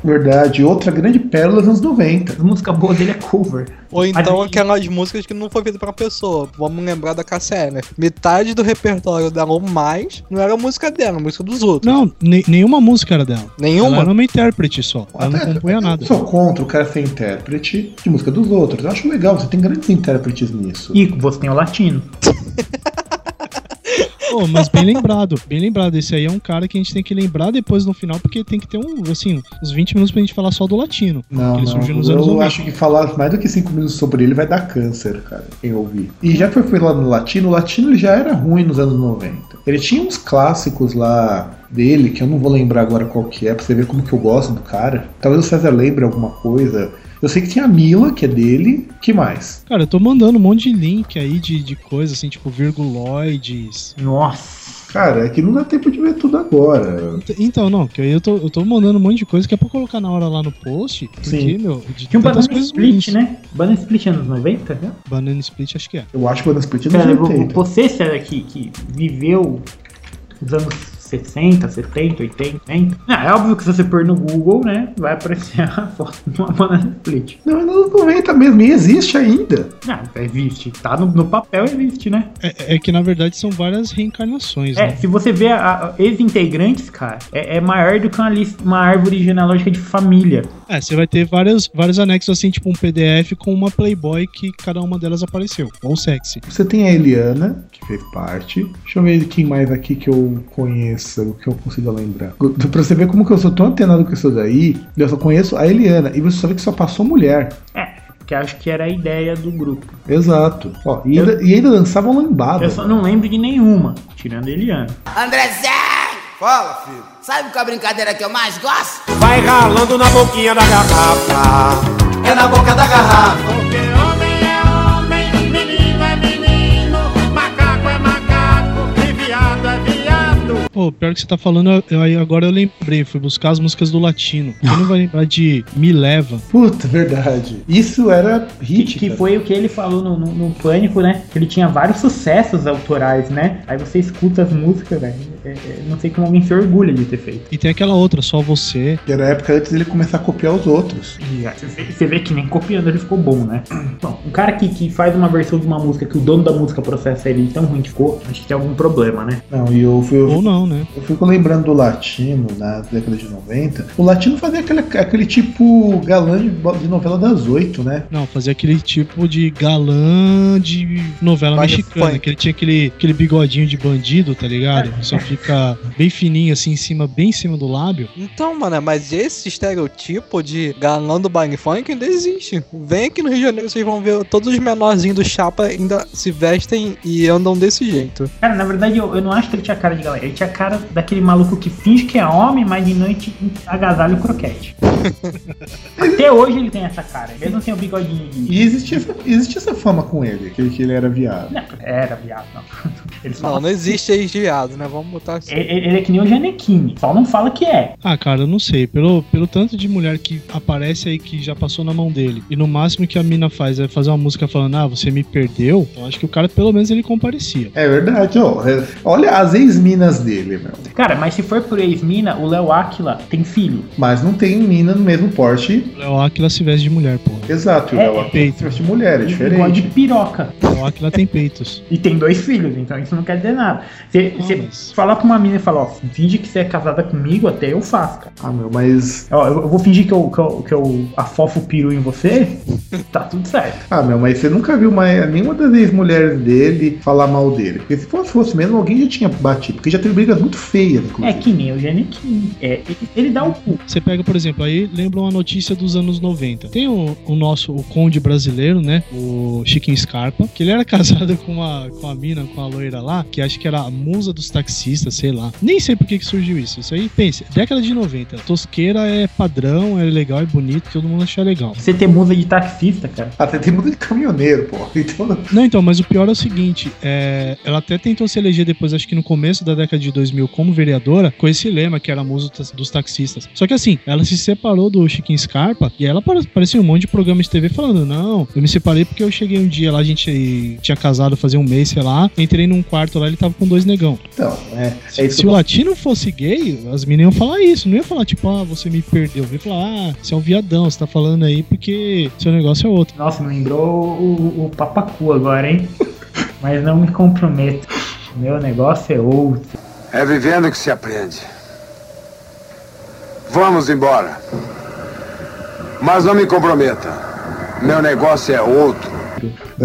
Verdade. Outra grande pérola dos anos 90. As músicas boas dele é cover. Ou então aquelas músicas que não foi feita pra pessoa. Vamos lembrar da Cassia né? Metade do repertório dela ou mais não era música dela, era música dos outros. Não, ne- nenhuma música era dela. Nenhuma? Ela era uma intérprete só. Ela não Até- compunha nada. Eu sou contra o cara ser intérprete de música dos outros. Eu acho legal, você tem grandes intérpretes nisso. E você tem o latino. Pô, mas bem lembrado, bem lembrado. Esse aí é um cara que a gente tem que lembrar depois no final, porque tem que ter um, assim, uns 20 minutos pra gente falar só do latino. Não, ele não. surgiu nos anos eu 90. acho que falar mais do que 5 minutos sobre ele vai dar câncer, cara, quem ouvir. E já que foi foi lá no Latino, o Latino ele já era ruim nos anos 90. Ele tinha uns clássicos lá dele, que eu não vou lembrar agora qual que é, pra você ver como que eu gosto do cara. Talvez o César lembre alguma coisa. Eu sei que tinha a Mila, que é dele. que mais? Cara, eu tô mandando um monte de link aí de, de coisa, assim, tipo virguloides. Nossa. Cara, é que não dá tempo de ver tudo agora. Então, não, que aí eu tô, eu tô mandando um monte de coisa que é pra colocar na hora lá no post. Porque, Sim. meu, de Tinha um Banana Split, ruins. né? Banana Split anos 90, né? Banana Split, acho que é. Eu acho que o Banana Split é Cara, dos vo- 80. você, César, que, que viveu os anos 60, 70, 80, 90. Não, é óbvio que se você pôr no Google, né, vai aparecer a foto de uma banana split. Não, é nos anos 90 mesmo, e existe ainda. Não, existe. Tá no, no papel, existe, né? é. é que na verdade são várias reencarnações, É, né? se você vê a, a- ex-integrantes, cara, é, é maior do que uma, lista, uma árvore genealógica de família. É, você vai ter vários, vários anexos, assim, tipo um PDF com uma Playboy que cada uma delas apareceu. Ou sexy. Você tem a Eliana, que fez parte. Deixa eu ver quem mais aqui que eu conheça, que eu consiga lembrar. Pra você ver como que eu sou tão antenado com isso daí, eu só conheço a Eliana. E você só vê que só passou mulher. É, porque acho que era a ideia do grupo. Exato. Ó, e, ainda, e ainda dançavam lambada. Eu só não lembro de nenhuma, tirando a Eliana. André Zé! Fala, filho. Sabe qual a brincadeira que eu mais gosto? Vai ralando na boquinha da garrafa. É na boca da garrafa. Pô, pior que você tá falando, eu- agora eu lembrei, fui buscar as músicas do latino. Quem não vai lembrar de Me Leva? Puta, verdade. Isso era hit. Que cara. foi o que ele falou no, no, no Pânico, né? Que ele tinha vários sucessos autorais, né? Aí você escuta as músicas, velho. é- é- não sei como alguém se orgulha de ter feito. E tem aquela outra, Só Você. Que era a época antes dele começar a copiar os outros. E Você vê, você vê que nem copiando ele ficou bom, né? Bom, um cara que, que faz uma versão de uma música que o dono da música processa ele tão ruim que ficou, acho que tem algum problema, né? Não, e eu fui. Ou não, né? Eu fico lembrando do latino na década de 90. O latino fazia aquele, aquele tipo galã de, de novela das oito, né? Não, fazia aquele tipo de galã de novela Baile mexicana, funk. que ele tinha aquele, aquele bigodinho de bandido, tá ligado? Só fica bem fininho assim em cima, bem em cima do lábio. Então, mano, mas esse estereotipo de galã do baile funk ainda existe. Vem aqui no Rio de Janeiro, vocês vão ver todos os menorzinhos do Chapa ainda se vestem e andam desse jeito. Cara, na verdade eu, eu não acho que ele tinha cara de galera. Ele tinha cara daquele maluco que finge que é homem, mas de noite agasalha o croquete. Até hoje ele tem essa cara, mesmo sem o bigodinho de. E existia essa, existia essa fama com ele, que, que ele era viado. Não, era viado, não. Eles Não, falam não existe ex-viado, né? Vamos botar assim. Ele, ele é que nem o Janequine, só não fala que é. Ah, cara, eu não sei. Pelo, pelo tanto de mulher que aparece aí que já passou na mão dele. E no máximo que a mina faz é fazer uma música falando, ah, você me perdeu. Eu acho que o cara, pelo menos, ele comparecia. É verdade, ó. É- Olha as ex-minas dele, meu. Cara, mas se for por ex-mina, o Léo Aquila tem filho. Mas não tem mina no mesmo porte. O Léo Aquila se veste de mulher, porra. Exato, e o É, Léo Aquila se veste de mulher, é Ele gosta de diferente. piroca. O Léo Aquila tem peitos. E tem dois filhos, então isso não quer dizer nada. Você Ah, você mas- falar pra uma mina e falar, ó, finge que você é casada comigo, até eu faço, cara. Ah, meu, mas. Ó, eu, eu vou fingir que eu, que, eu, que eu afofo o peru em você, tá tudo certo. Ah, meu, mas você nunca viu mais nenhuma das ex-mulheres dele falar mal dele. Porque se fosse, fosse mesmo, alguém já tinha batido. Porque já teve brigas muito feias, É que nem o Janequine. É, ele, ele dá o cu. Você pega, por exemplo, aí lembra uma notícia dos anos 90. Tem o, o nosso, o conde brasileiro, né? O Chiquinho Scarpa, que ele era casado com uma, com a mina, com a loira lá, que acho que era a musa dos taxistas, sei lá. Nem sei por que, que surgiu isso. Isso aí, pense, década de 90. Tosqueira é padrão, é legal, é bonito, todo mundo acha legal. Você ter musa de taxista, cara. Até tem muita de caminhoneiro, pô. Então, não- então, mas o pior é o seguinte, é, ela até tentou se eleger depois, acho que no começo da década de 2000, como vereadora, com esse lema, que era a musa dos taxistas. Só que assim, ela se separou do Chiquinho Scarpa, e ela apare- apareceu um monte de programa de TV falando, não, eu me separei porque eu cheguei um dia lá, a gente tinha casado fazia um mês, sei lá, entrei num quarto lá, ele tava com dois negão. então é, Se, é isso se o latino fosse gay, as meninas iam falar isso, não ia falar tipo, ah, você me perdeu. Ia falar, ah, você é um viadão, você tá falando aí porque seu negócio é outro. Nossa, me lembrou o, o papacu agora, hein? Mas não me comprometo. Meu negócio é outro. É vivendo que se aprende. Vamos embora. Mas não me comprometa. Meu negócio é outro.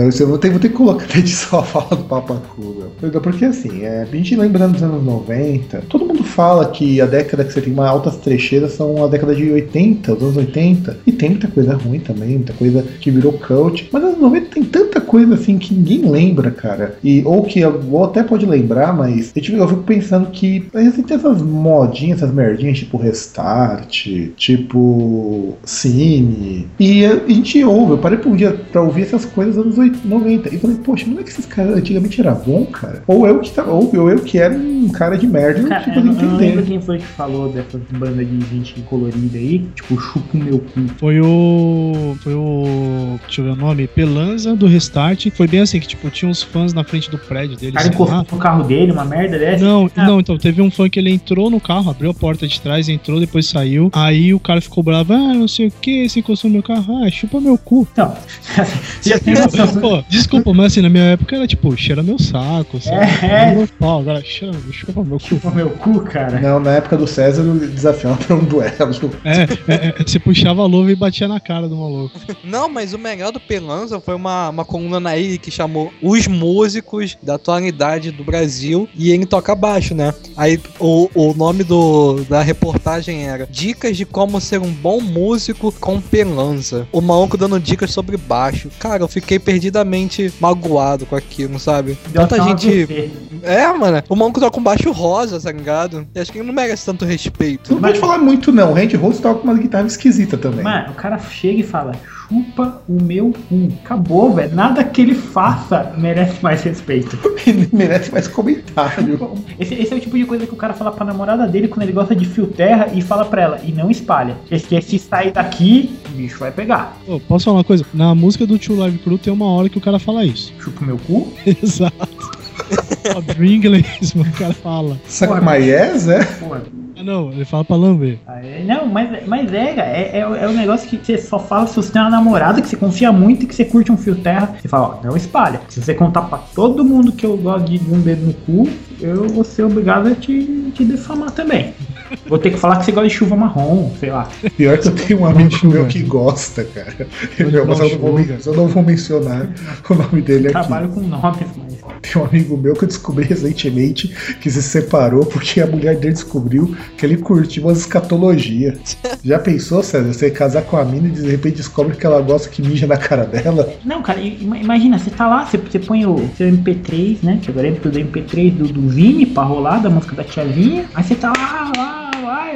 Isso eu vou ter, vou ter que colocar na edição a fala do Papacu, meu. Porque assim, é, a gente lembrando dos anos 90, todo mundo fala que a década que você tem uma altas trecheiras são a década de 80, os anos 80. E tem muita coisa ruim também, muita coisa que virou cult. Mas nos anos 90 tem tanta coisa assim que ninguém lembra, cara. E, ou que ou até pode lembrar, mas eu, tipo, eu fico pensando que a tem essas modinhas, essas merdinhas, tipo Restart, tipo Cine. E a gente ouve, eu parei por um dia pra ouvir essas coisas dos anos 80, 90. E falei, poxa, não é que esses caras antigamente era bom, cara? Ou eu que tava, ou ou eu que era um cara de merda e não Cara, tinha eu, coisa não- eu não lembro entender. quem foi que falou dessas bandas de gente colorida aí. Tipo, chupa o meu cu. Foi o. Foi o. Deixa eu ver o nome. Pelanza do Restart. Foi bem assim, que tipo, tinha uns fãs na frente do prédio dele. O cara encostou no carro dele, uma merda dessa. Não, Ah. não, então teve um fã que ele entrou no carro, abriu a porta de trás, entrou, depois saiu. Aí o cara ficou bravo, ah, não sei o que, você encostou no meu carro, ah, chupa meu cu. Então, já tem. Pô, desculpa, mas assim, na minha época era tipo, cheira meu saco, sabe? É, é. Meu pau, agora cheira, chupa meu cu. Chupa meu cu, cara. Não, na época do César eu desafiava pra um duelo. É, é, é, você puxava a luva e batia na cara do maluco. Não, mas o melhor do Pelanza foi uma, uma coluna na ilha que chamou Os Músicos da Atualidade do Brasil e ele toca baixo, né? Aí o, o nome do, da reportagem era Dicas de como ser um bom músico com Pelanza. O maluco dando dicas sobre baixo. Cara, eu fiquei perdidamente magoado com aquilo, sabe? Tanta gente. É, mano. O maluco toca um baixo rosa, tá ligado? Eu acho que ele não merece tanto respeito. Não pode falar muito, não. O Randy Rhodes toca com uma guitarra esquisita também. Mano, o cara chega e fala, chupa o meu cu. Acabou, velho. Nada que ele faça merece mais respeito. Ele merece mais comentário. Esse, esse é o tipo de coisa que o cara fala pra namorada dele quando ele gosta de fio terra e fala pra ela, e não espalha. Porque se sair daqui, o bicho vai pegar. Pô, posso falar uma coisa? Na música do Tio Live Crew tem uma hora que o cara fala isso. Chupa o meu cu? Exato. Óbvio, em inglês, o cara fala. My yes, é? Pô, Ah, não, ele fala pra lamber. aí- não, mas, mas é, cara, é, é, é um negócio que você só fala se você tem uma namorada que você confia muito e que você curte um fio terra. Você fala, ó, não espalha. Se você contar pra todo mundo que eu gosto de um dedo no cu, eu vou ser obrigado a te, te defamar também. Vou ter que falar que você gosta de chuva marrom, sei lá. Pior que eu tenho um amigo meu que gosta, cara. Meu, mas eu não, vou, eu não vou mencionar o nome dele aqui. Trabalho com nomes, mas. Tem um amigo meu que eu descobri recentemente que se separou porque a mulher dele descobriu que ele curtiu umas escatologia. Já pensou, César? Você casar com a mina e de repente descobre que ela gosta que mija na cara dela? Não, cara, imagina, você tá lá, você, você põe o seu MP3, né? Que agora é tudo MP3 do, do Vini pra rolar, da música da tiazinha. Aí você tá lá, lá,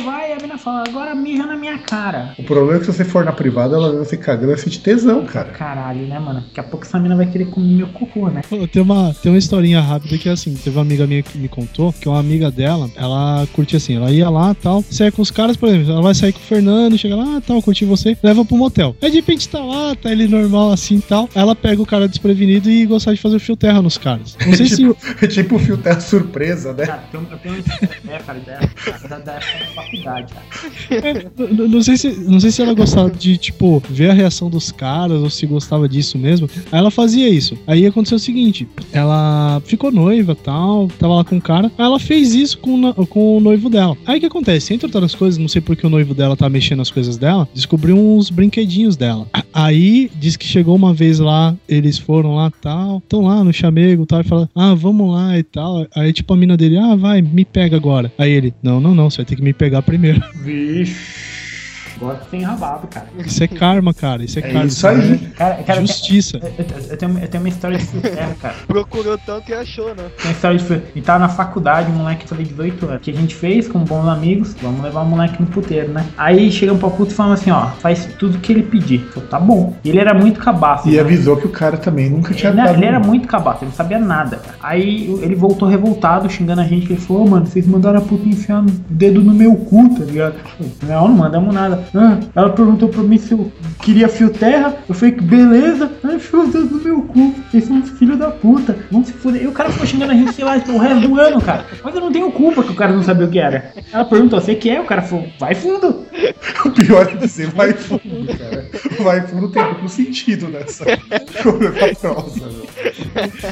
vai, vai, a mina cara fala, agora mija na minha cara. O problema é que se você for na privada, ela vê você cagando e sente tesão, cara. Caralho, né, mano? Daqui a pouco essa mina vai querer comer meu cocô, né? Pô, Tem uma, tem uma historinha rápida que é assim, teve uma amiga minha que me contou que uma amiga dela, ela curte assim, ela ia lá tal, saia com os caras, por exemplo, ela vai sair com o Fernando, chega lá, tal, curtir você, leva pro motel. Aí de repente tá lá, tá ele normal assim tal, ela pega o cara desprevenido e gosta de fazer o fio terra nos caras. Não sei se. É tipo o fio terra surpresa, né? Cara, tem um- eu tenho uma história, cara, da, da, da época da faculdade, cara. Não sei, se, não sei se ela gostava de, tipo, ver a reação dos caras ou se gostava disso mesmo. Aí ela fazia isso. Aí aconteceu o seguinte: ela ficou noiva tal, tava lá com o cara. Aí ela fez isso com, com o noivo dela. Aí o que acontece? Entre outras coisas, não sei porque o noivo dela tá mexendo nas coisas dela, descobriu uns brinquedinhos dela. Aí diz que chegou uma vez lá, eles foram lá tal, estão lá no chamego tal, e fala: Ah, vamos lá e tal. Aí tipo a mina dele: Ah, vai, me pega agora. Aí ele: Não, não, não, você vai ter que me pegar primeiro. Vixe. Gosto sem rabado, cara. Isso é karma, cara. Isso é, É karma. isso aí. Cara, cara, Justiça. Eu, eu- tenho, eu tenho uma história de fio terra, cara. Procurou tanto e achou, né? Tem uma história de fio. E tava na faculdade, um moleque falei 18 anos. Que a gente fez com bons amigos. Vamos levar o moleque no puteiro, né? Aí chegamos pra puta e falamos assim, ó, faz tudo que ele pedir. Falei, tá bom. E ele era muito cabaço. E né? avisou que o cara também nunca tinha Ele, dado. ele era muito cabaço, ele não sabia nada, cara. Aí ele voltou revoltado, xingando a gente, que ele falou, "Ô, mano, vocês mandaram a puta enfiar o dedo no meu cu, tá ligado? Não, não mandamos nada. Ah, ela perguntou pra mim se eu queria fio terra, eu falei que beleza, aí enfiou o dedo no meu cu. Vocês são uns filhos da puta, vamos se fuder. E o cara ficou xingando a gente, sei lá, tipo, o resto do ano, cara. Mas eu não tenho culpa que o cara não sabia o que era. Ela perguntou, você que é? O cara falou, vai fundo. O pior é você vai fundo, cara. Vai fundo tem duplo sentido nessa prosa, meu.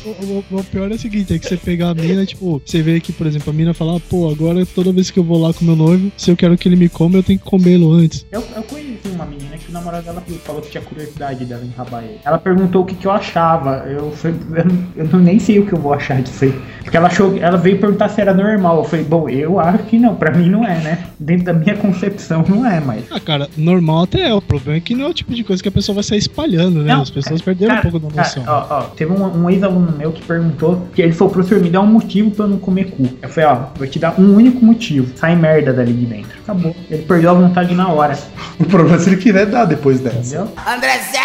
O, o- o pior é o seguinte, é que você pegar a mina, tipo, você vê que, por exemplo, a mina fala, pô, agora toda vez que eu vou lá com meu noivo, se eu quero que ele me come, eu tenho que comê-lo antes. Eu, eu conheci uma menina que o namorado dela falou que tinha curiosidade dela em rabar ele. Ela perguntou o que, que eu achava. Eu, falei, eu, não- eu nem sei o que eu vou achar disso aí. Porque ela achou, ela veio perguntar se era normal. Eu falei, bom, eu acho que não. Pra mim não é, né? Dentro da minha concepção não é, mas. Ah, cara, normal até é. O problema é que não é o tipo de coisa que a pessoa vai sair espalhando, né? Não, As pessoas perderam Cara, um pouco da cara, noção. ó, ó, teve um, um ex-aluno meu que perguntou que ele falou, professor, me dá um motivo pra eu não comer cu. Eu falei, ó, vou te dar um único motivo. Sai merda dali de dentro. Acabou. Ele perdeu a vontade na hora. O problema é se ele quiser dar depois dessa. Entendeu? Andrezé!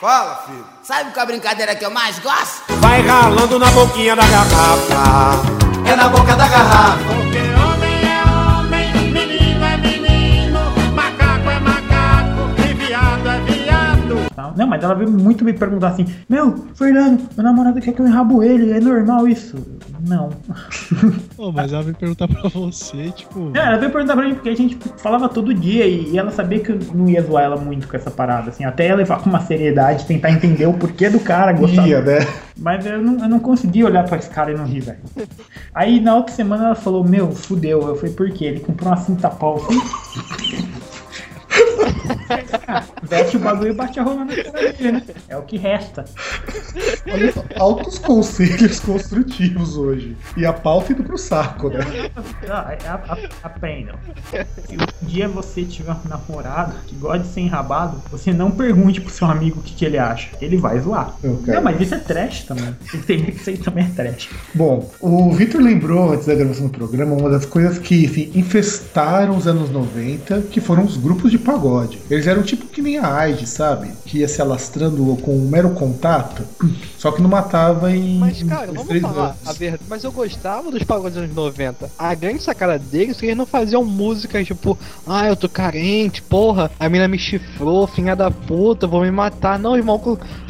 Fala, filho. Sabe qual é a brincadeira que eu mais gosto? Vai ralando na boquinha da garrafa. É na boca da garrafa. Tal. Não, mas ela veio muito me perguntar assim: Meu, Fernando, meu namorado quer que eu enrabo ele, é normal isso? Não. Pô, mas ela veio perguntar pra você, tipo. Não, ela veio perguntar pra mim porque a gente falava todo dia e, e ela sabia que eu não ia zoar ela muito com essa parada, assim, até ia levar com uma seriedade, tentar entender o porquê do cara gostar. Ia, né? Mas eu não, eu não consegui olhar pra esse cara e não rir, velho. Aí na outra semana ela falou: Meu, fudeu. Eu falei: Por quê? Ele comprou uma cinta pau assim. Ah, Veste o bagulho e bate a rola na cara dele, né? É o que resta. Olha só, altos conselhos construtivos hoje. E a pauta indo pro saco, né? Ah, a- a- Aprendam. Se um dia você tiver um namorado que gosta de ser enrabado, você não pergunte pro seu amigo o que, que ele acha. Ele vai zoar. Não, mas isso é trash também. Tem que entender que isso aí também é trash. Bom, o Victor lembrou antes da gravação do programa uma das coisas que assim, infestaram os anos 90, que foram os grupos de pagode. Eles eram tipo que nem a AIDS, sabe? Que ia se alastrando com um mero contato, só que não matava em. Mas, cara, em vamos três falar anos. a verdade. Mas eu gostava dos pagodes dos anos 90. A grande sacada deles é que eles não faziam músicas tipo, ah, eu tô carente, porra, a mina me chifrou, filha da puta, vou me matar. Não, irmão,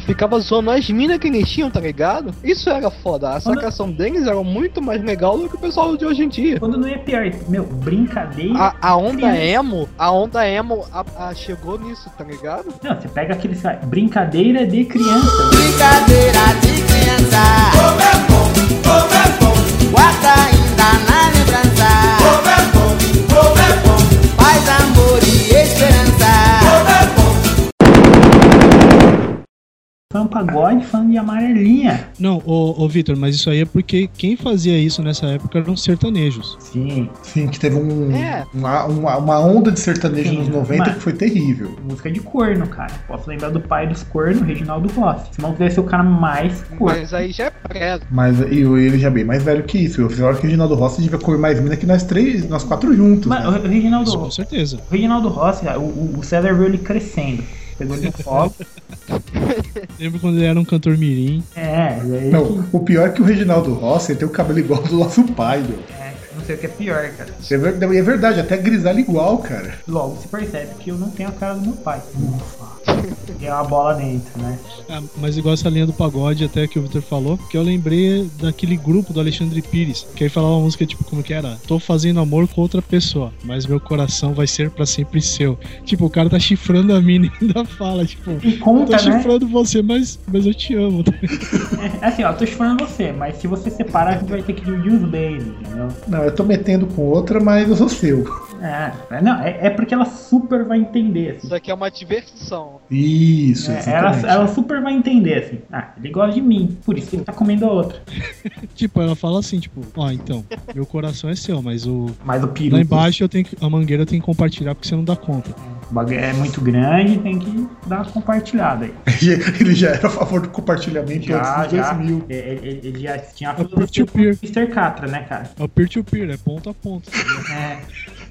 ficava zoando as minas que eles tinham, tá ligado? Isso era foda. A sacação deles era muito mais legal do que o pessoal de hoje em dia. Quando não é pior, meu, brincadeira. A, a onda criança. emo, a onda emo a- a- chegou nisso, tá ligado? Não, você pega aquele brincadeira de criança. Brincadeira de criança. Como é bom, como é bom. Guarda Falando pagode, falando de amarelinha. Não, ô, ô Vitor, mas isso aí é porque quem fazia isso nessa época eram os sertanejos. Sim. Sim, que teve um, É. uma, uma, uma onda de sertanejo Sim, nos 90 mas- que foi terrível. Música de corno, cara. Posso lembrar do pai dos cornos, Reginaldo Rossi. Esse maluco deve ser o cara mais corno. Mas aí já é pré. Mas e ele já é bem mais velho que isso. Eu acho que o Reginaldo Rossi devia comer mais mina que nós três, nós quatro juntos. Mas né? o Reginaldo, Isso, com certeza. o Reginaldo Rossi, o, o- o César viu ele crescendo. Pegou ele no colo. Lembro quando ele era um cantor mirim. É, e aí Não, o pior é que o Reginaldo Rossi ele tem o cabelo igual ao do nosso pai, meu. é, não sei o que é pior, cara. É verdade, é verdade, até grisalho igual, cara. Logo se percebe que eu não tenho a cara do meu pai. Ufa. Tem uma bola dentro, né? Ah, mas igual essa linha do pagode até que o Vitor falou, que eu lembrei daquele grupo do Alexandre Pires, que aí falava uma música tipo como que era? Tô fazendo amor com outra pessoa, mas meu coração vai ser pra sempre seu. Tipo, o cara tá chifrando a mina e ainda fala, tipo, E eu conta, tô né? chifrando você, mas, mas eu te amo. É, assim, ó, tô chifrando você, mas se você separar, a gente vai ter que dividir os bens, entendeu? Não, eu tô metendo com outra, mas eu sou seu. É, é, não, é, é porque ela super vai entender, assim. Isso aqui é uma diversão. Isso, É, ela, ela super vai entender, assim. Ah, ele gosta de mim, por isso ele tá comendo a outra. tipo, ela fala assim, tipo, ó, então, meu coração é seu, mas o. Mas o peru Lá embaixo eu tenho que, a mangueira eu tenho que compartilhar porque você não dá conta. o bagulho é muito grande, tem que dar uma compartilhada aí. Ele já era a favor do compartilhamento Já, antes já. 2000. Ele, ele- ele já tinha a filosofia do. Mr. Catra, né, cara? É o peer-to-peer, é ponto a ponto. É.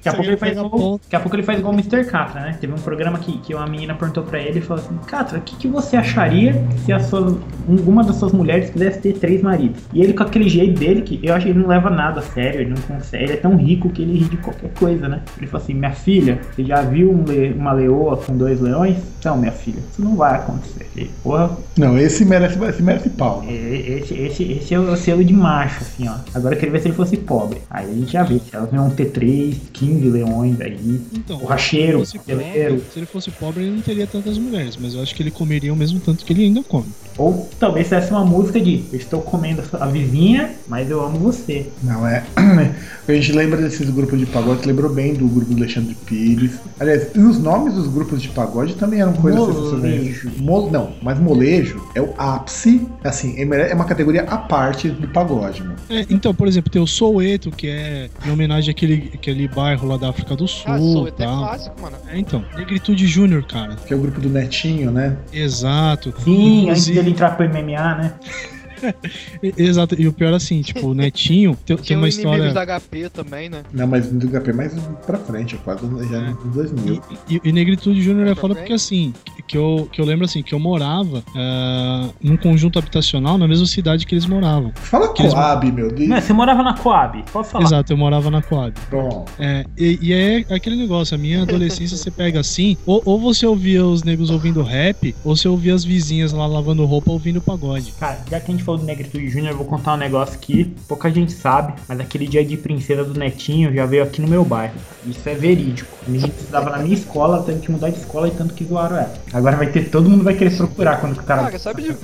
Daqui a, pouco ele faz ponto. daqui a pouco ele faz igual o Mr. Catra, né? Teve um programa que, que uma menina perguntou pra ele e falou assim: Catra, o que, que você acharia se a sua, uma das suas mulheres quisesse ter três maridos? E ele, com aquele jeito dele, que eu acho que ele não leva nada a sério, ele não consegue, ele é tão rico que ele ri de qualquer coisa, né? Ele falou assim: Minha filha, você já viu um le- uma leoa com dois leões? Então, minha filha, isso não vai acontecer. E, porra, Não, esse merece, esse merece pau. e- esse, esse, esse é o selo de macho, assim, ó. Agora eu queria ver se ele fosse pobre. Aí a gente já vê, se elas iam ter 3, 15 leões aí. Então, se ele fosse cabeleiro. pobre- se ele fosse pobre, ele não teria tantas mulheres, mas eu acho que ele comeria o mesmo tanto que ele ainda come. Ou talvez fosse uma música de Eu estou comendo a vizinha, mas eu amo você. Não, é. A gente lembra desses grupos de pagode, lembrou bem do grupo do Alexandre Pires. Aliás, e os nomes dos grupos de pagode também eram coisas Molejo. Mo- não, mas molejo é o ápice, assim, é é uma categoria à parte do pagode, mano. É, então, por exemplo, tem o Soueto, que é em homenagem àquele, àquele bairro lá da África do Sul. Ah, sou até tal. clássico, mano. É, então, Negritude Júnior, cara. Que é o grupo do Netinho, né? Exato. Sim, antes Inclusive- dele entrar pro MMA, né? Exato, e o pior assim, tipo, o Netinho tem, tem uma o Inimigos história. da HP também, né? Não, mas do HP mais pra frente, é quase já É. nos 2000. E, e, e Negritude Júnior é foda porque assim, que- eu, que eu lembro assim, que eu morava ah, num conjunto habitacional na mesma cidade que eles moravam. Fala Que eles- Coab, meu Deus. Não, você morava na Coab, pode falar. Exato, eu morava na Coab. Bom, É, e, e é aquele negócio, a minha adolescência você pega assim, ou, ou você ouvia os negros ouvindo rap, ou você ouvia as vizinhas lá lavando roupa ouvindo pagode. Cara, já que a gente falou do Negritude Júnior, eu vou contar um negócio que pouca gente sabe, mas aquele dia de princesa do Netinho já veio aqui no meu bairro. Isso é verídico. A menina estudava na minha escola, teve que mudar de escola e tanto que zoaram ela. Agora vai ter, todo mundo vai querer procurar quando o cara. Cara, sabe de-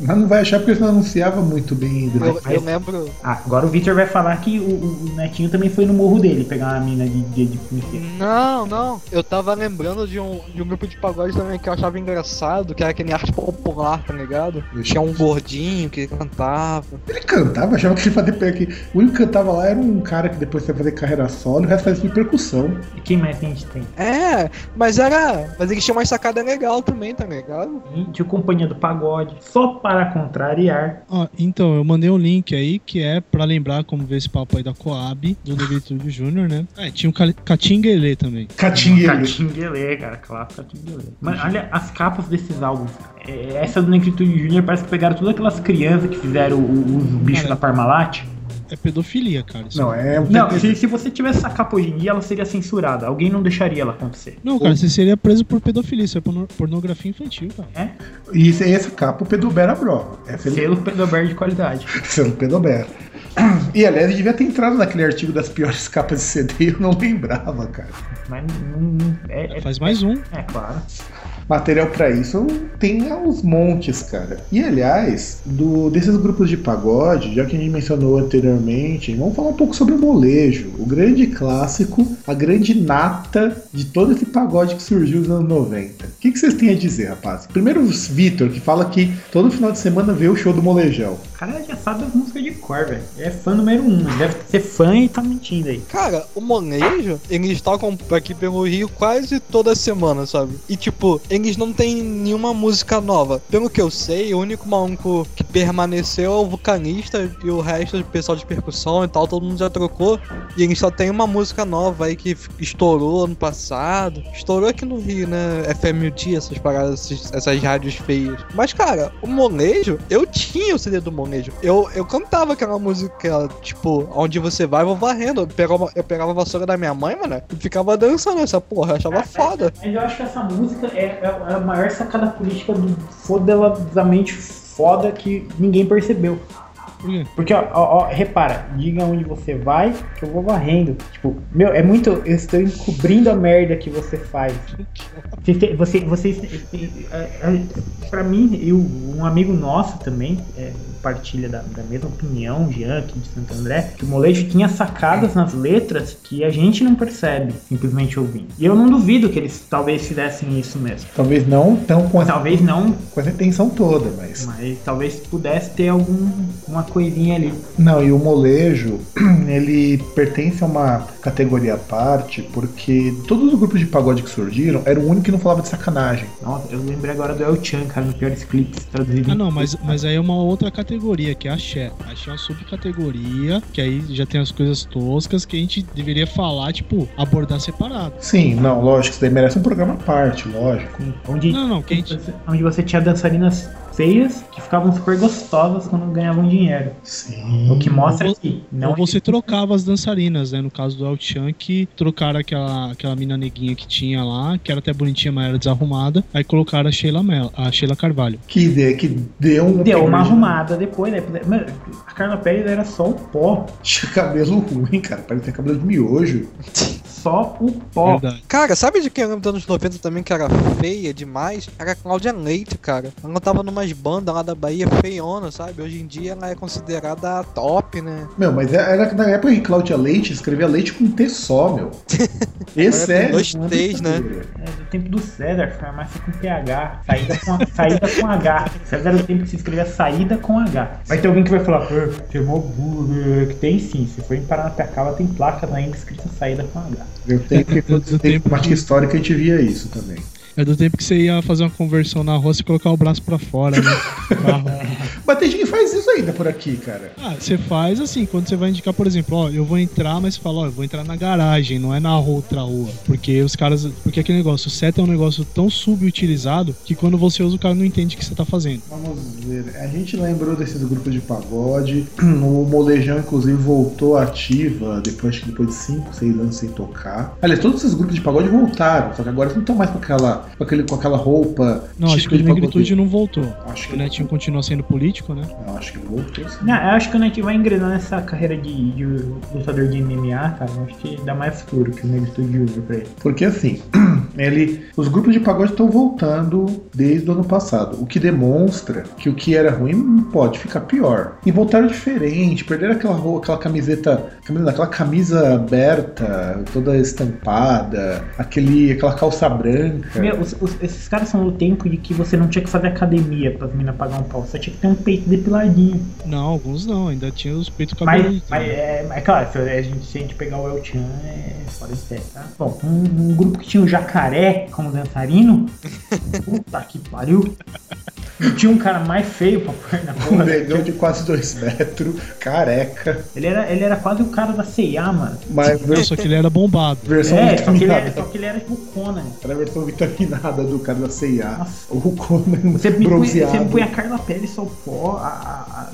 mas não vai achar porque você não anunciava muito bem. Eu, Depois. eu lembro. Ah, agora o Victor vai falar que o, o- Netinho também foi no morro dele pegar uma mina de dia de princesa. Não, não. Eu tava lembrando de um, de um grupo de pagode também que eu achava engraçado, que era aquele arte popular, tá ligado? Tinha um gordinho que cantava. Ele cantava, achava que ele fazia. Que o único que cantava lá era um cara que depois foi fazer carreira solo, e o resto fazia percussão. E quem mais que a gente tem? É, mas era. Mas eles tinham uma sacada legal também, tá ligado? Tinha o Companhia do Pagode, só para contrariar. Ó, então, eu mandei um link aí que é pra lembrar como ver esse papo aí da Coab, do Negritude Júnior, né? É, tinha o Ca- Catinguelê também. Catinguele. Catinguelê, cara, claro, Catinguelê. Mas olha as capas desses álbuns, cara. É, Essa do Negritude Júnior parece que pegaram todas aquelas crianças que fizeram o- os bichos Cara, da Parmalat. É pedofilia, cara. isso Não, é um Não, se, se você tivesse essa capa hoje em dia, ela seria censurada. Alguém não deixaria ela acontecer. Não, cara, você seria preso por pedofilia, isso é porno- pornografia infantil, cara. É? E esse, essa capa o Pedobera aprova. É selo, Selo Pedober de qualidade. selo Pedobera. E aliás, ele devia ter entrado naquele artigo das piores capas de CD e eu não lembrava, cara. Mas não- é, é, Faz mais um. é claro. Material pra isso tem aos montes, cara. E aliás, do, desses grupos de pagode, já que a gente mencionou anterior, anteriormente, vamos falar um pouco sobre o molejo, o grande clássico, a grande nata de todo esse pagode que surgiu nos anos 90. O que, que vocês têm a dizer, rapaz? Primeiro o Vitor, que fala que todo final de semana vê o show do molejão. Cara já sabe as músicas de cor, velho. É fã número um. Deve ser fã e tá mentindo aí. Cara, o molejo, eles tocam aqui pelo Rio quase toda semana, sabe? E tipo, eles não tem nenhuma música nova. Pelo que eu sei, o único maluco que permaneceu é o vocalista e o resto do pessoal de percussão e tal, todo mundo já trocou. E eles só tem uma música nova aí que estourou ano passado. Estourou aqui no Rio, né? FM Dia, essas paradas, essas rádios feias. Mas, cara, o molejo, eu tinha o CD do molejo. Eu, eu cantava aquela música, tipo, onde você vai, eu vou varrendo. Eu pegava, eu pegava a vassoura da minha mãe, mano, e ficava dançando essa porra, eu achava foda. Mas eu acho que essa música é, é a maior sacada política do fodelosamente foda que ninguém percebeu. Porque, ó, ó, ó, repara, diga onde você vai, que eu vou varrendo. Tipo, meu, é muito. Eu estou encobrindo a merda que você faz. Você, você, você, é, é, pra mim, e o- um amigo nosso também é, partilha da, da mesma opinião, Jean, aqui de Santo André, que o molejo tinha sacadas nas letras que a gente não percebe, simplesmente ouvindo. E eu não duvido que eles talvez fizessem isso mesmo. Talvez não tão com essa, Talvez não, com essa intenção toda, mas. mas talvez pudesse ter alguma coisinha ali. Não, e o molejo, ele pertence a uma categoria à parte, porque todos os grupos de pagode que surgiram era o único que não falava de sacanagem. Nossa, eu lembrei agora do El Chan, cara, no Piores Clips, traduzido Ah não, mas, mas aí é uma outra categoria, que é axé. Axé é uma subcategoria, que aí já tem as coisas toscas que a gente deveria falar, tipo, abordar separado. Sim, não, lógico, isso daí merece um programa à parte, lógico. Onde, Não, não, que a gente. onde você tinha dançarinas feias que ficavam super gostosas quando ganhavam dinheiro. Sim. O que mostra Ou- que não Ou você trocava as dançarinas, né? No caso do El Chan, que trocaram aquela, aquela mina neguinha que tinha lá, que era até bonitinha, mas era desarrumada. Aí colocaram a Sheila, Mel, a Sheila Carvalho. Que, de, que deu um. deu uma arrumada depois, né? Mano, a Carla Pérez era só o pó. Tinha cabelo ruim, cara. Parecia cabelo de miojo. Só o pó. Verdade. Cara, sabe de quem eu lembro dos anos 90 também que era feia demais? Era a Cláudia Leite, cara. Ela tava numas bandas lá da Bahia feiona, sabe? Hoje em dia ela é considerada top, né? Meu, mas era na época que Cláudia Leite escrevia leite com T só, meu. Esse é. dois é T's, né? É do tempo do César, farmácia com PH. Saída com, saída com H. César era o tempo que se escrevia saída com H. Vai ter alguém que vai falar, "Ah, tem mó burro. eh", Que tem sim. Se for em Paranapiacaba, tem placa ainda escrita saída com H. Eu tenho que tem tempo que- histórica a gente via isso também. É do tempo que você ia fazer uma conversão na roça e colocar o braço pra fora, né? Mas tem gente que faz isso ainda por aqui, cara. Ah, você faz assim, quando você vai indicar, por exemplo, ó, eu vou entrar, mas você fala, ó, eu vou entrar na garagem, não é na outra rua. Porque os caras. Porque aquele negócio, o set é um negócio tão subutilizado que quando você usa, o cara não entende o que você tá fazendo. Vamos ver. A gente lembrou desses grupos de pagode. O Molejão, inclusive, voltou ativa depois, depois de 5, 6 anos sem tocar. Aliás, todos esses grupos de pagode voltaram, só que agora eles não estão mais com aquela, com, aquele, com aquela roupa. Não, acho que o Negritude não voltou. Acho que O Netinho continua sendo político, né? Não, acho que voltou sim. Não, eu acho que o Neto vai engrenar nessa carreira de, de lutador de MMA, cara. Eu acho que dá mais futuro que o Negritude usa pra ele. Porque assim, ele, os grupos de pagode estão voltando desde o ano passado, o que demonstra que o que era ruim pode ficar pior. E voltaram diferente, perderam aquela roupa, aquela camiseta, aquela camisa aberta, toda estampada, aquele, aquela calça branca. Meu, os- os- esses caras são do tempo de que você não tinha que fazer academia pra meninas pagar um pau. Você tinha que ter um peito depiladinho. Não, alguns não, ainda tinha os peitos Mas, cabeludos. mas né? é, mas, claro, se a gente, se a gente pegar o El Chan, é fora de série, tá? Bom, um, um grupo que tinha o Jacaré como dançarino. Puta que pariu. Não tinha um cara mais feio pra pôr na Um porra. negão de quase dois metros, careca, Ele era, ele era quase o cara da C&A, mano. mas só que ele era bombado. versão É, só que, ele era, só que ele era tipo Conan. Era a versão vitaminada do cara da. Nossa. O Conan Você me, põe, bronzeado. você põe a Carla Pérez só pó, a,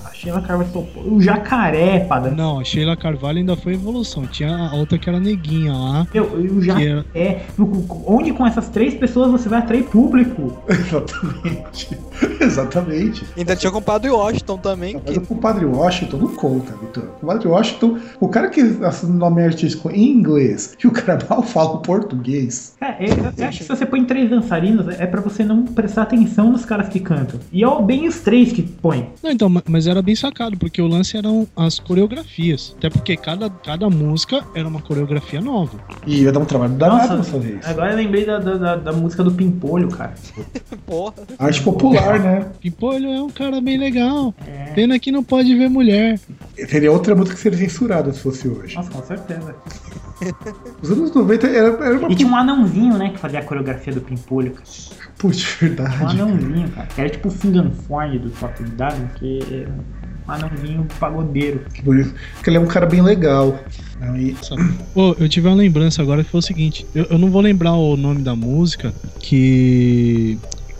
a, a Sheila Carvalho só pó, o jacaré, padre. Não, a Sheila Carvalho ainda foi evolução. Tinha a outra que era neguinha lá. Meu, e o Que era- jacaré. no- Onde com essas três pessoas você vai atrair público? Exatamente. Exatamente. Ainda tinha com o Padre Washington também. Mas Que... o Padre Washington não conta, Vitor. O Padre Washington, o cara que assina o nome artístico em inglês e o cara mal fala o português. Cara, eu, eu acho que se você põe três dançarinos, é pra você não prestar atenção nos caras que cantam. E é bem os três que põem. Não, então, ma- mas era bem sacado, porque o lance eram as coreografias. Até porque cada, cada música era uma coreografia nova. E ia dar um trabalho danado Nossa, dessa vez. agora eu lembrei da, da, da- da música do Pimpolho, cara. Porra. Arte popular, né? Pimpolho é um cara bem legal. É. Pena que não pode ver mulher. Seria outra música que seria censurada se fosse hoje. Nossa, com certeza. Os anos 90 era, era uma. E tinha um anãozinho, né, que fazia a coreografia do Pimpolho, cara. Putz, Um verdade. anãozinho, cara. Que era tipo o Finganforn do Top W, que é um anãozinho pagodeiro. Por isso que ele é um cara bem legal. Não, e- Pô, eu tive uma lembrança agora que foi o seguinte: eu, eu não vou lembrar o nome da música, que.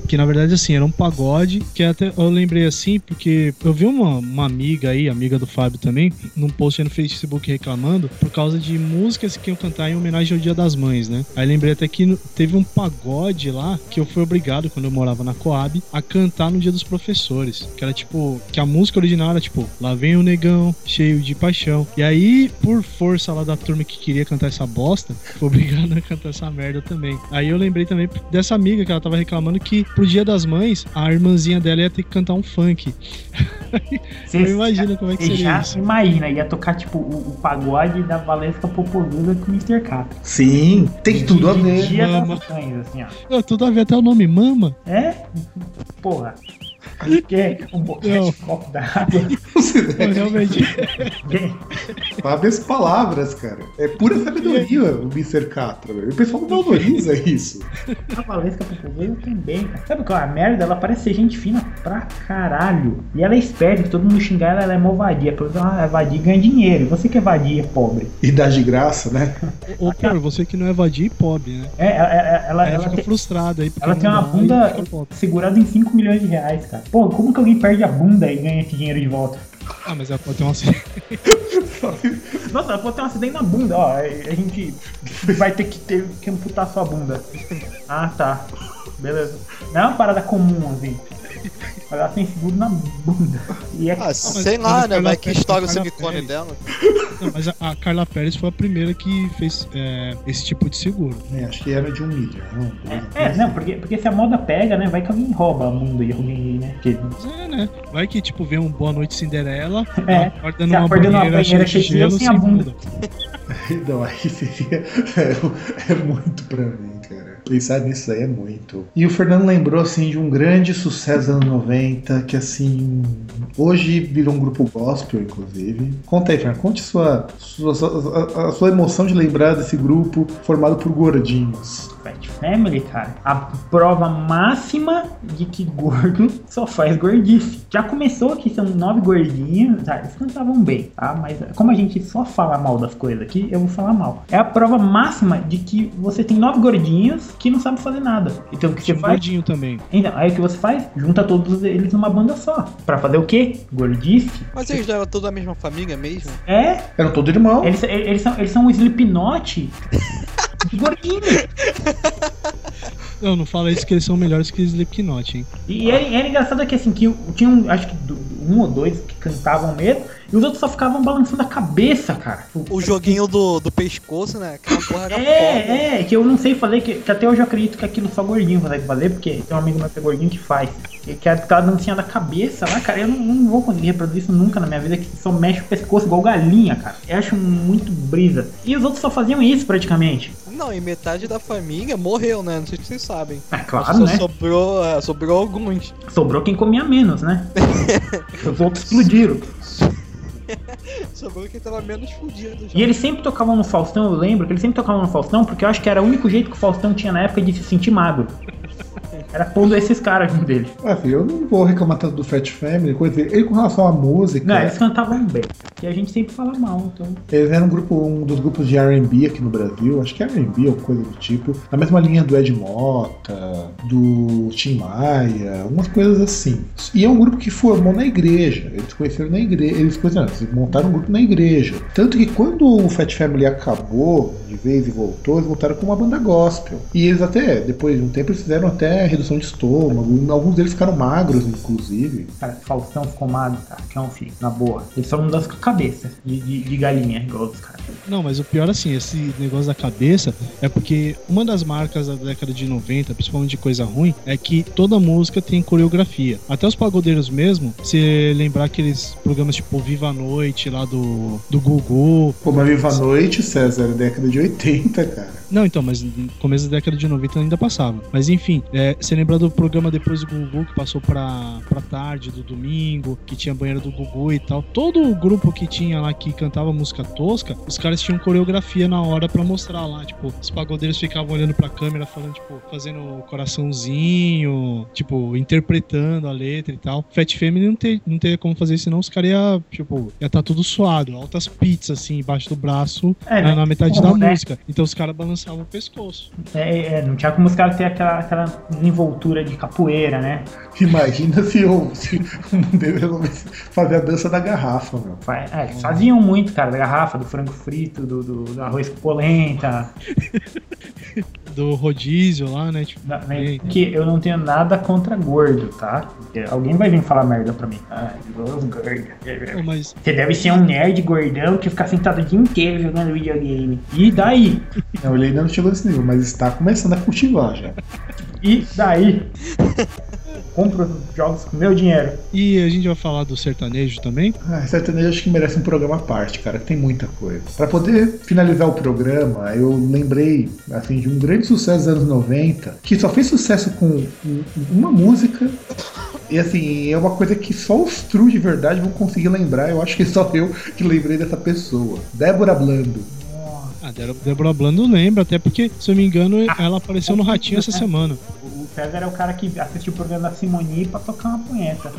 Que na verdade, assim, era um pagode, que até eu lembrei assim, porque eu vi uma, uma amiga aí, amiga do Fábio também, num post aí no Facebook reclamando, por causa de músicas que iam cantar em homenagem ao Dia das Mães, né? Aí lembrei até que teve um pagode lá, que eu fui obrigado, quando eu morava na Coab, a cantar no Dia dos Professores. Que era tipo, que a música original era tipo, lá vem o negão, cheio de paixão. E aí, por força lá da turma que queria cantar essa bosta, fui obrigado a cantar essa merda também. Aí eu lembrei também dessa amiga que ela tava reclamando que pro Dia das Mães, a irmãzinha dela ia ter que cantar um funk. Você Eu imagino como é que seria já isso. imagina, ia tocar tipo o, o pagode da Valesca Popozuda com o Mr. Catra. Sim, tem tudo a ver. Dia Mama. das Mães, assim, ó. Não, tudo a ver até o nome Mama. É? Porra. Que um boquete de copo d'água. Realmente. Quem? Várias palavras, cara. É pura sabedoria o Mr. Catra, velho. O pessoal não valoriza isso. A Valesca Popozuda também, cara. Sabe qual é a merda? Ela parece ser gente fina pra caralho. E ela é esperta, que todo mundo xingar ela, ela é mó vadia. Pelo menos ela é vadia e ganha dinheiro. E Você que é vadia, pobre. E dá de graça, né? Ô, pior, você que não é vadia e pobre, né? É, ela, ela, ela, Aí ela fica tem- frustrada aí. Ela tem uma bunda segurada em 5 milhões de reais, cara. Pô, como que alguém perde a bunda e ganha esse dinheiro de volta? Ah, mas ela pode ter uma. Nossa, ela pode ter um acidente na bunda, ó. A gente vai ter que ter que amputar sua bunda. Ah, tá. Beleza. Não é uma parada comum, assim. Mas ela tem seguro na bunda. E é Ah, sei lá, né? Vai que estoura o silicone dela. Não, mas a, a Carla Pérez foi a primeira que fez é, esse tipo de seguro. É, acho que era de um milhão. dois, É, não, porque, porque se a moda pega, né? Vai que alguém rouba a bunda e alguém, né? Mas é, né? Vai que, tipo, vê um Boa Noite Cinderela, É. acorda numa acorda banheira, banheira cheia de gelo, sem a bunda. Não, aí seria. É, é muito pra mim. Pensar nisso aí é muito. E o Fernando lembrou, assim, de um grande sucesso dos anos 90, que, assim, hoje virou um grupo gospel, inclusive. Conta aí, Fernando, conte sua, sua, sua- a, a sua emoção de lembrar desse grupo formado por gordinhos. Fat Family, cara, a prova máxima de que gordo só faz gordice. Já começou que são nove gordinhos, tá? Eles cantavam bem, tá? Mas como a gente só fala mal das coisas aqui, eu vou falar mal. É a prova máxima de que você tem nove gordinhos que não sabem fazer nada. Então o que você um faz? gordinho também. Então, aí o que você faz? Junta todos eles numa banda só. Pra fazer o quê? Gordice? Mas eles eram todos da mesma família mesmo? É, Eram todos irmãos. eles, eles, são, eles são um Slipknot gordinho. Não, não fala isso que eles são melhores que Slipknot, hein? E era, era engraçado que assim, que tinha um, acho que um ou dois que cantavam mesmo, e os outros só ficavam balançando a cabeça, cara. O joguinho do, do pescoço, né? Aquela porra era foda. É, é, que eu não sei fazer, que, que até hoje eu acredito que aquilo só gordinho consegue fazer, porque tem um amigo meu que é gordinho que faz. Que, que é aquela dancinha da cabeça lá, cara, eu não, não vou conseguir reproduzir isso nunca na minha vida, que só mexe o pescoço igual galinha, cara. Eu acho muito brisa. E os outros só faziam isso praticamente. Não, e metade da família morreu, né? Não sei se vocês sabem. É claro, né? sobrou, é, sobrou alguns. Sobrou quem comia menos, né? os outros explodiram. Sobrou quem tava menos fudido já. E eles sempre tocavam no Faustão, eu lembro que eles sempre tocavam no Faustão, porque eu acho que era o único jeito que o Faustão tinha na época de se sentir magro. Era pondo esses caras junto dele. Ah, filho, eu não vou reclamar tanto do Fat Family, coisa ele com relação à música. Não, eles cantavam bem. E a gente sempre fala mal, então. Eles eram um grupo, um dos grupos de R&B aqui no Brasil, acho que é R&B ou coisa do tipo, na mesma linha do Ed Mota, do Tim Maia, umas coisas assim. E é um grupo que formou na igreja, eles conheceram na igreja, eles conheceram, eles montaram um grupo na igreja. Tanto que quando o Fat Family acabou de vez e voltou, eles voltaram com uma banda gospel. E eles até, depois de um tempo, eles fizeram até redução de estômago. Alguns deles ficaram magros, inclusive. Cara, Faustão ficou magro, cara. Que é um filho, na boa. Ele só não dança com a cabeça de, de, de galinha, igual os caras. Não, mas o pior assim, esse negócio da cabeça é porque uma das marcas da década de 90, principalmente de coisa ruim, é que toda música tem coreografia. Até os pagodeiros mesmo, se lembrar aqueles programas tipo Viva a Noite lá do, do Gugu. Pô, mas Viva a Noite, César, é década de 80, cara. Não, então, mas no começo da década de 90 ainda passava. Mas enfim, é, você lembra do programa depois do Gugu que passou pra, pra tarde do domingo, que tinha banheiro do Gugu e tal. Todo o grupo que tinha lá que cantava música tosca, os caras tinham coreografia na hora pra mostrar lá. Tipo, os pagodeiros ficavam olhando pra câmera, falando, tipo, fazendo coraçãozinho, tipo, interpretando a letra e tal. Fat Family não, ter, não teria como fazer isso, senão os caras iam, tipo, ia tá tudo suado. Altas pizzas, assim, embaixo do braço, É, na, né? na metade Bom, da né? música. Então os caras balançavam o pescoço. É, é, não tinha como os caras terem aquela, aquela desenvoltura de capoeira, né? Imagina se, eu, se um deles resolvesse fazer a dança da garrafa, meu. É, faziam muito, cara, da garrafa, do frango frito, do, do, do arroz com polenta. Do rodízio lá, né? Tipo, né? Que eu não tenho nada contra gordo, tá? Alguém vai vir falar merda pra mim. Ah, os gordos. Pô, mas Você deve ser um nerd gordão que fica sentado o dia inteiro jogando videogame. E daí? Não, ele ainda não chegou nesse nível, mas está começando a cultivar já. E daí? Compro os jogos com meu dinheiro. E a gente vai falar do sertanejo também. Ah, sertanejo acho que merece um programa à parte, cara, que tem muita coisa. Pra poder finalizar o programa, eu lembrei, assim, de um grande sucesso dos anos 90, que só fez sucesso com um- uma música. E assim, é uma coisa que só os true de verdade vão conseguir lembrar. Eu acho que só eu que lembrei dessa pessoa. Débora Blando. Ah, Débora- Débora Blando lembra, até porque, se eu me engano, ela apareceu no Ratinho essa semana. O César é o cara que assistiu o programa da Simoni pra tocar uma punheta.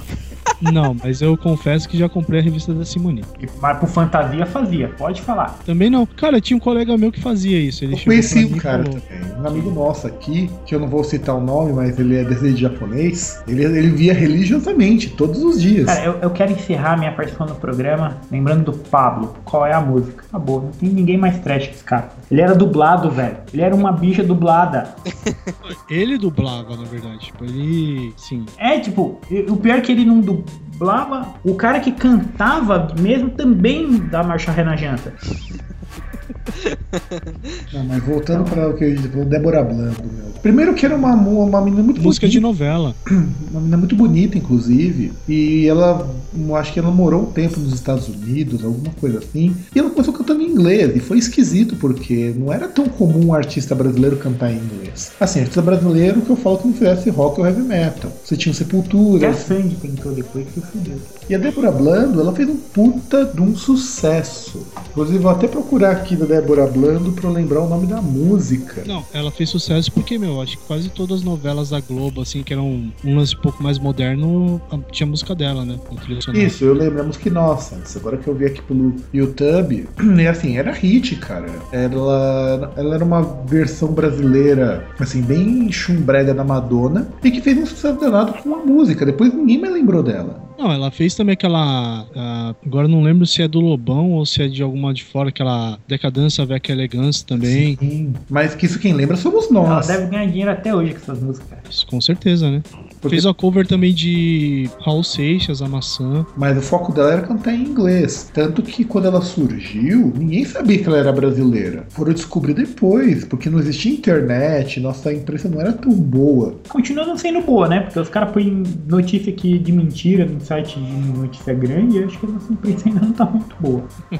Não, mas eu confesso que já comprei a revista da Simone. E- Mas pro Fantasia fazia, pode falar. Também não. Cara, tinha um colega meu que fazia isso. Ele Eu conheci um e cara falou, também, um amigo nosso aqui, que eu não vou citar o nome, mas ele é descendente japonês. Ele, ele via religiosamente, todos os dias. Cara, eu, eu quero encerrar minha participação no programa lembrando do Pablo. Qual é a música? Acabou, não tem ninguém mais trash que esse cara. Ele era dublado, velho. Ele era uma bicha dublada. Ele dublava, na verdade. Tipo, ele. Sim. É, tipo, o pior é que ele não dublava. O cara que cantava mesmo também da Marcha Ré na Janta. Não, mas voltando para o que gente falou, Débora Blando, meu. Primeiro que era uma, uma menina muito Música de bonita, novela. uma menina muito bonita, inclusive. E ela, eu acho que ela morou um tempo nos Estados Unidos, alguma coisa assim. E ela começou cantando em inglês. E foi esquisito, porque não era tão comum um artista brasileiro cantar em inglês. Assim, artista brasileiro que eu falo que não fizesse rock ou heavy metal. Você tinha o Sepultura, Até Sandy tentou depois que fudeu. E a Débora Blando, ela fez um puta de um sucesso. Inclusive, vou até procurar aqui da Débora Blando pra eu lembrar o nome da música. Não, ela fez sucesso porque, meu, acho que quase todas as novelas da Globo, assim, que eram um lance um pouco mais moderno, a- tinha música dela, né? Isso, eu lembro a música Innocence. Agora que eu vi aqui pelo YouTube, é assim, era hit, cara. Ela, ela era uma versão brasileira, assim, bem chumbrega da Madonna, e que fez um sucesso danado com uma música. Depois ninguém mais lembrou dela. Não, ela fez também aquela. ah, agora eu não lembro se é do Lobão ou se é de alguma de fora, aquela Decadência Veca Elegância também. Sim, mas que isso quem lembra somos Ela nós. deve ganhar dinheiro até hoje com essas músicas. Isso, com certeza, né? Porque- Fez a cover também de Raul Seixas, A Maçã. Mas o foco dela era cantar em inglês. Tanto que quando ela surgiu, ninguém sabia que ela era brasileira. Foram descobrir depois, porque não existia internet, nossa imprensa não era tão boa. Continua não sendo boa, né? Porque os caras põem notícia aqui de mentira no site de notícia grande e eu acho que a nossa imprensa ainda não tá muito boa.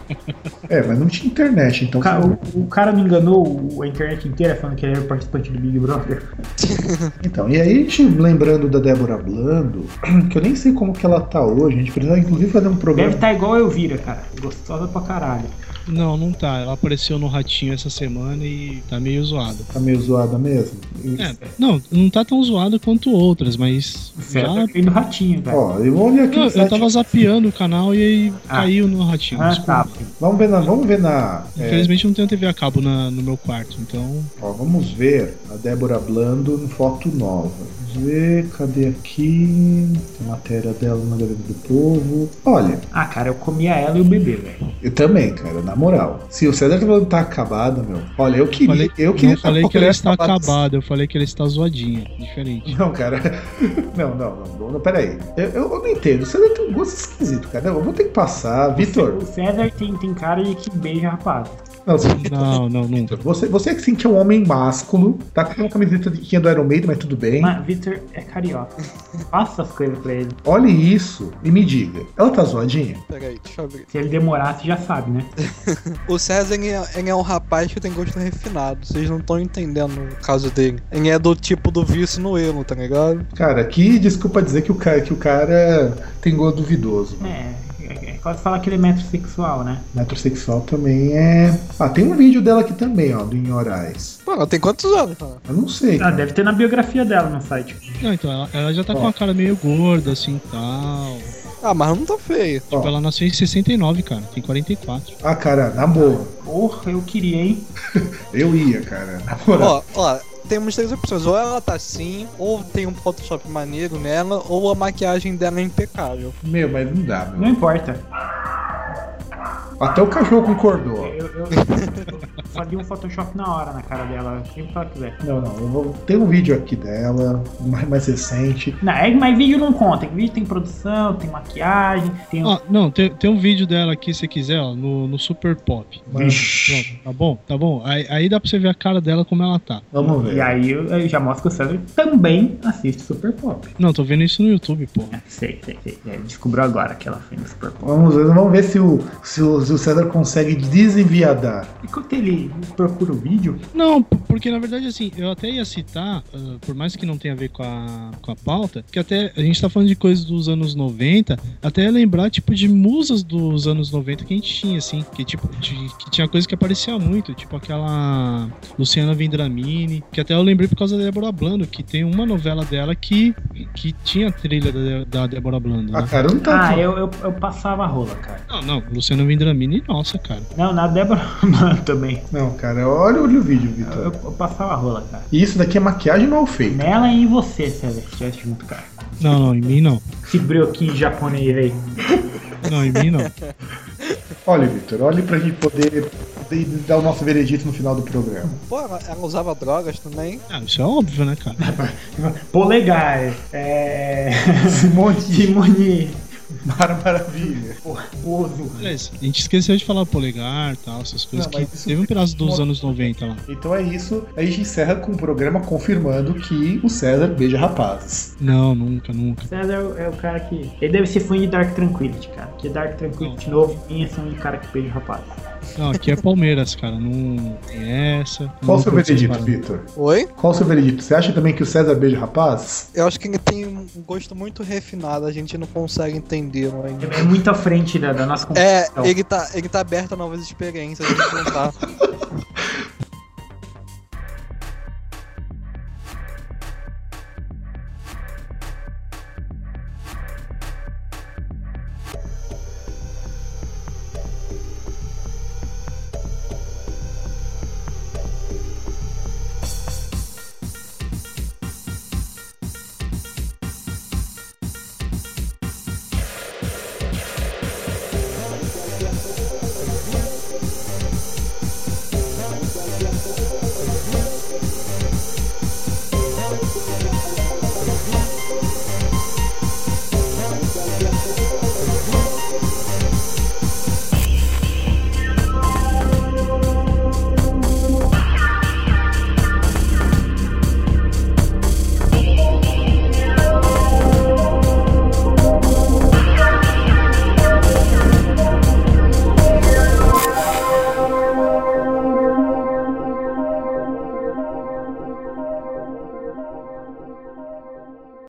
É, mas não tinha internet, então. O cara, o, o cara me enganou a internet inteira falando que ele era participante do Big Brother. Então, e aí, a lembrando da Débora Blando, que eu nem sei como que ela tá hoje, a gente precisa inclusive fazer um Deve programa. estar igual a Elvira, cara. Gostosa pra caralho. Não, não tá. Ela apareceu no Ratinho essa semana e tá meio zoada. Tá meio zoada mesmo. É, não, não tá tão zoada quanto outras, mas já. Já veio do ratinho, velho. Ó, eu vou olhar aqui Eu, no eu site. tava zapeando o canal e aí Ah. caiu no Ratinho. Ah, tá. Vamos ver na. Vamos ver na. é, Infelizmente não tenho TV a cabo na- no meu quarto, então. ó, vamos ver a Débora Blando no foto nova. Vamos ver, cadê aqui? Tem matéria dela na Gazeta do Povo. Olha, Ah, cara, eu comia ela e o bebê, velho. eu também, cara, na moral, se o César tá falando que tá acabado, meu, olha, eu queria. Falei, eu queria não falei que ele está acabado. acabado, eu falei que ele está zoadinho. Diferente. Não, cara. Não, não, não, não, não peraí. Eu, eu, eu não entendo. Você não tem um gosto esquisito, cara. Não, eu vou ter que passar. Vitor. O César tem, tem cara de que beija rapaz. Não, Não, não, nunca. você, você que sim que é um homem másculo, tá com uma camiseta de, é do Iron Maiden, mas tudo bem. Mas Victor é carioca. Faça as coisas pra ele. Olhe isso e me diga. Ela tá zoadinha? Peraí, deixa eu abrir. Se ele demorasse, já sabe, né? O César ele é, ele é um rapaz que tem gosto refinado. Vocês não estão entendendo o caso dele. Ele é do tipo do vício no erro, tá ligado? Cara, aqui desculpa dizer que o cara, que o cara tem gosto duvidoso. É, é, quase falar que ele é metrosexual, né? Metrosexual também é. Ah, tem um vídeo dela aqui também, ó, do Em Horais. Mano, ela tem quantos anos? Eu não sei. Ah, cara. deve ter na biografia dela no site. Não, então, ela, ela já tá com Ó. a cara meio gorda, assim e tal. Ah, mas não tá feio. Ó. Tipo, ela nasceu em 69, cara. Tem 44. Ah, cara, na boa. Porra, eu queria, hein? Eu ia, cara. Na moral. Ó, ó, temos três opções. Ou ela tá assim, ou tem um Photoshop maneiro nela, ou a maquiagem dela é impecável. Meu, mas não dá, Não meu. importa. Até o cachorro concordou. Eu, eu, eu faria um Photoshop na hora na cara dela, sempre que ela quiser. Não, não, eu vou. Tem um vídeo aqui dela, mais, mais recente. Não, é, mas vídeo não conta. Vídeo tem produção, tem maquiagem, tem. Ó, não, tem, tem um vídeo dela aqui, se quiser, ó, no, no Super Pop. Vixe. Pronto, tá bom? Tá bom? Aí, aí dá pra você ver a cara dela como ela tá. Vamos ver. E aí eu, eu já mostro que o César também assiste Super Pop. Não, tô vendo isso no YouTube, pô. É, sei, sei, sei. É, descobriu agora que ela foi no Super Pop. Vamos ver, vamos ver se o, se o, se o César consegue desenviadar. Enquanto ele procura o vídeo, Não, porque na verdade, assim, eu até ia citar, ah, por mais que não tenha a ver com a, com a pauta, que até a gente tá falando de coisas dos anos 90, até ia lembrar, tipo, de musas dos anos 90 que a gente tinha, assim, que tipo, de- que tinha coisa que aparecia muito, tipo aquela Luciana Vendramini, que até eu lembrei por causa da Débora Blando, que tem uma novela dela que, que tinha a trilha da, da Débora Blando, Ah, né? cara, não tá. ah, eu, eu, eu passava a rola, cara. Não, não, Luciana Vendramini, nossa, cara. Não, na Débora também. Não, cara, olha, olha o vídeo, Eu, Vitor. eu passava a rola, cara. E isso daqui é maquiagem mal feita. Nela e em você, tivesse junto, cara. Não, não, em mim não. Esse brioquinho japonês aí. Não, em mim não. Olha, Vitor, olha pra gente poder, poder dar o nosso veredito no final do programa. Pô, ela, ela usava drogas também. Ah, isso é óbvio, né, cara? Polegar, é. Simone Simone. Mara Maravilha. Oso. Beleza, a gente esqueceu de falar polegar e tal, essas coisas Não, que teve um pedaço dos anos 90 lá. Então é isso. A gente encerra com o programa confirmando que o César beija rapazes. Não, nunca, nunca. César é o, é o cara que. Ele deve ser fã de Dark Tranquility, cara. Porque Dark Tranquility novo tem esse de cara que beija rapaz. Não, aqui é Palmeiras, cara. Não tem essa. Qual o seu veredito. Vitor? Oi? Qual o seu veredito? Você acha também que o César beija rapazes? Eu acho que ele tem um gosto muito refinado, a gente não consegue entender ainda. É muito à frente da, da nossa É, ele tá, ele tá aberto a novas experiências, a gente não tá.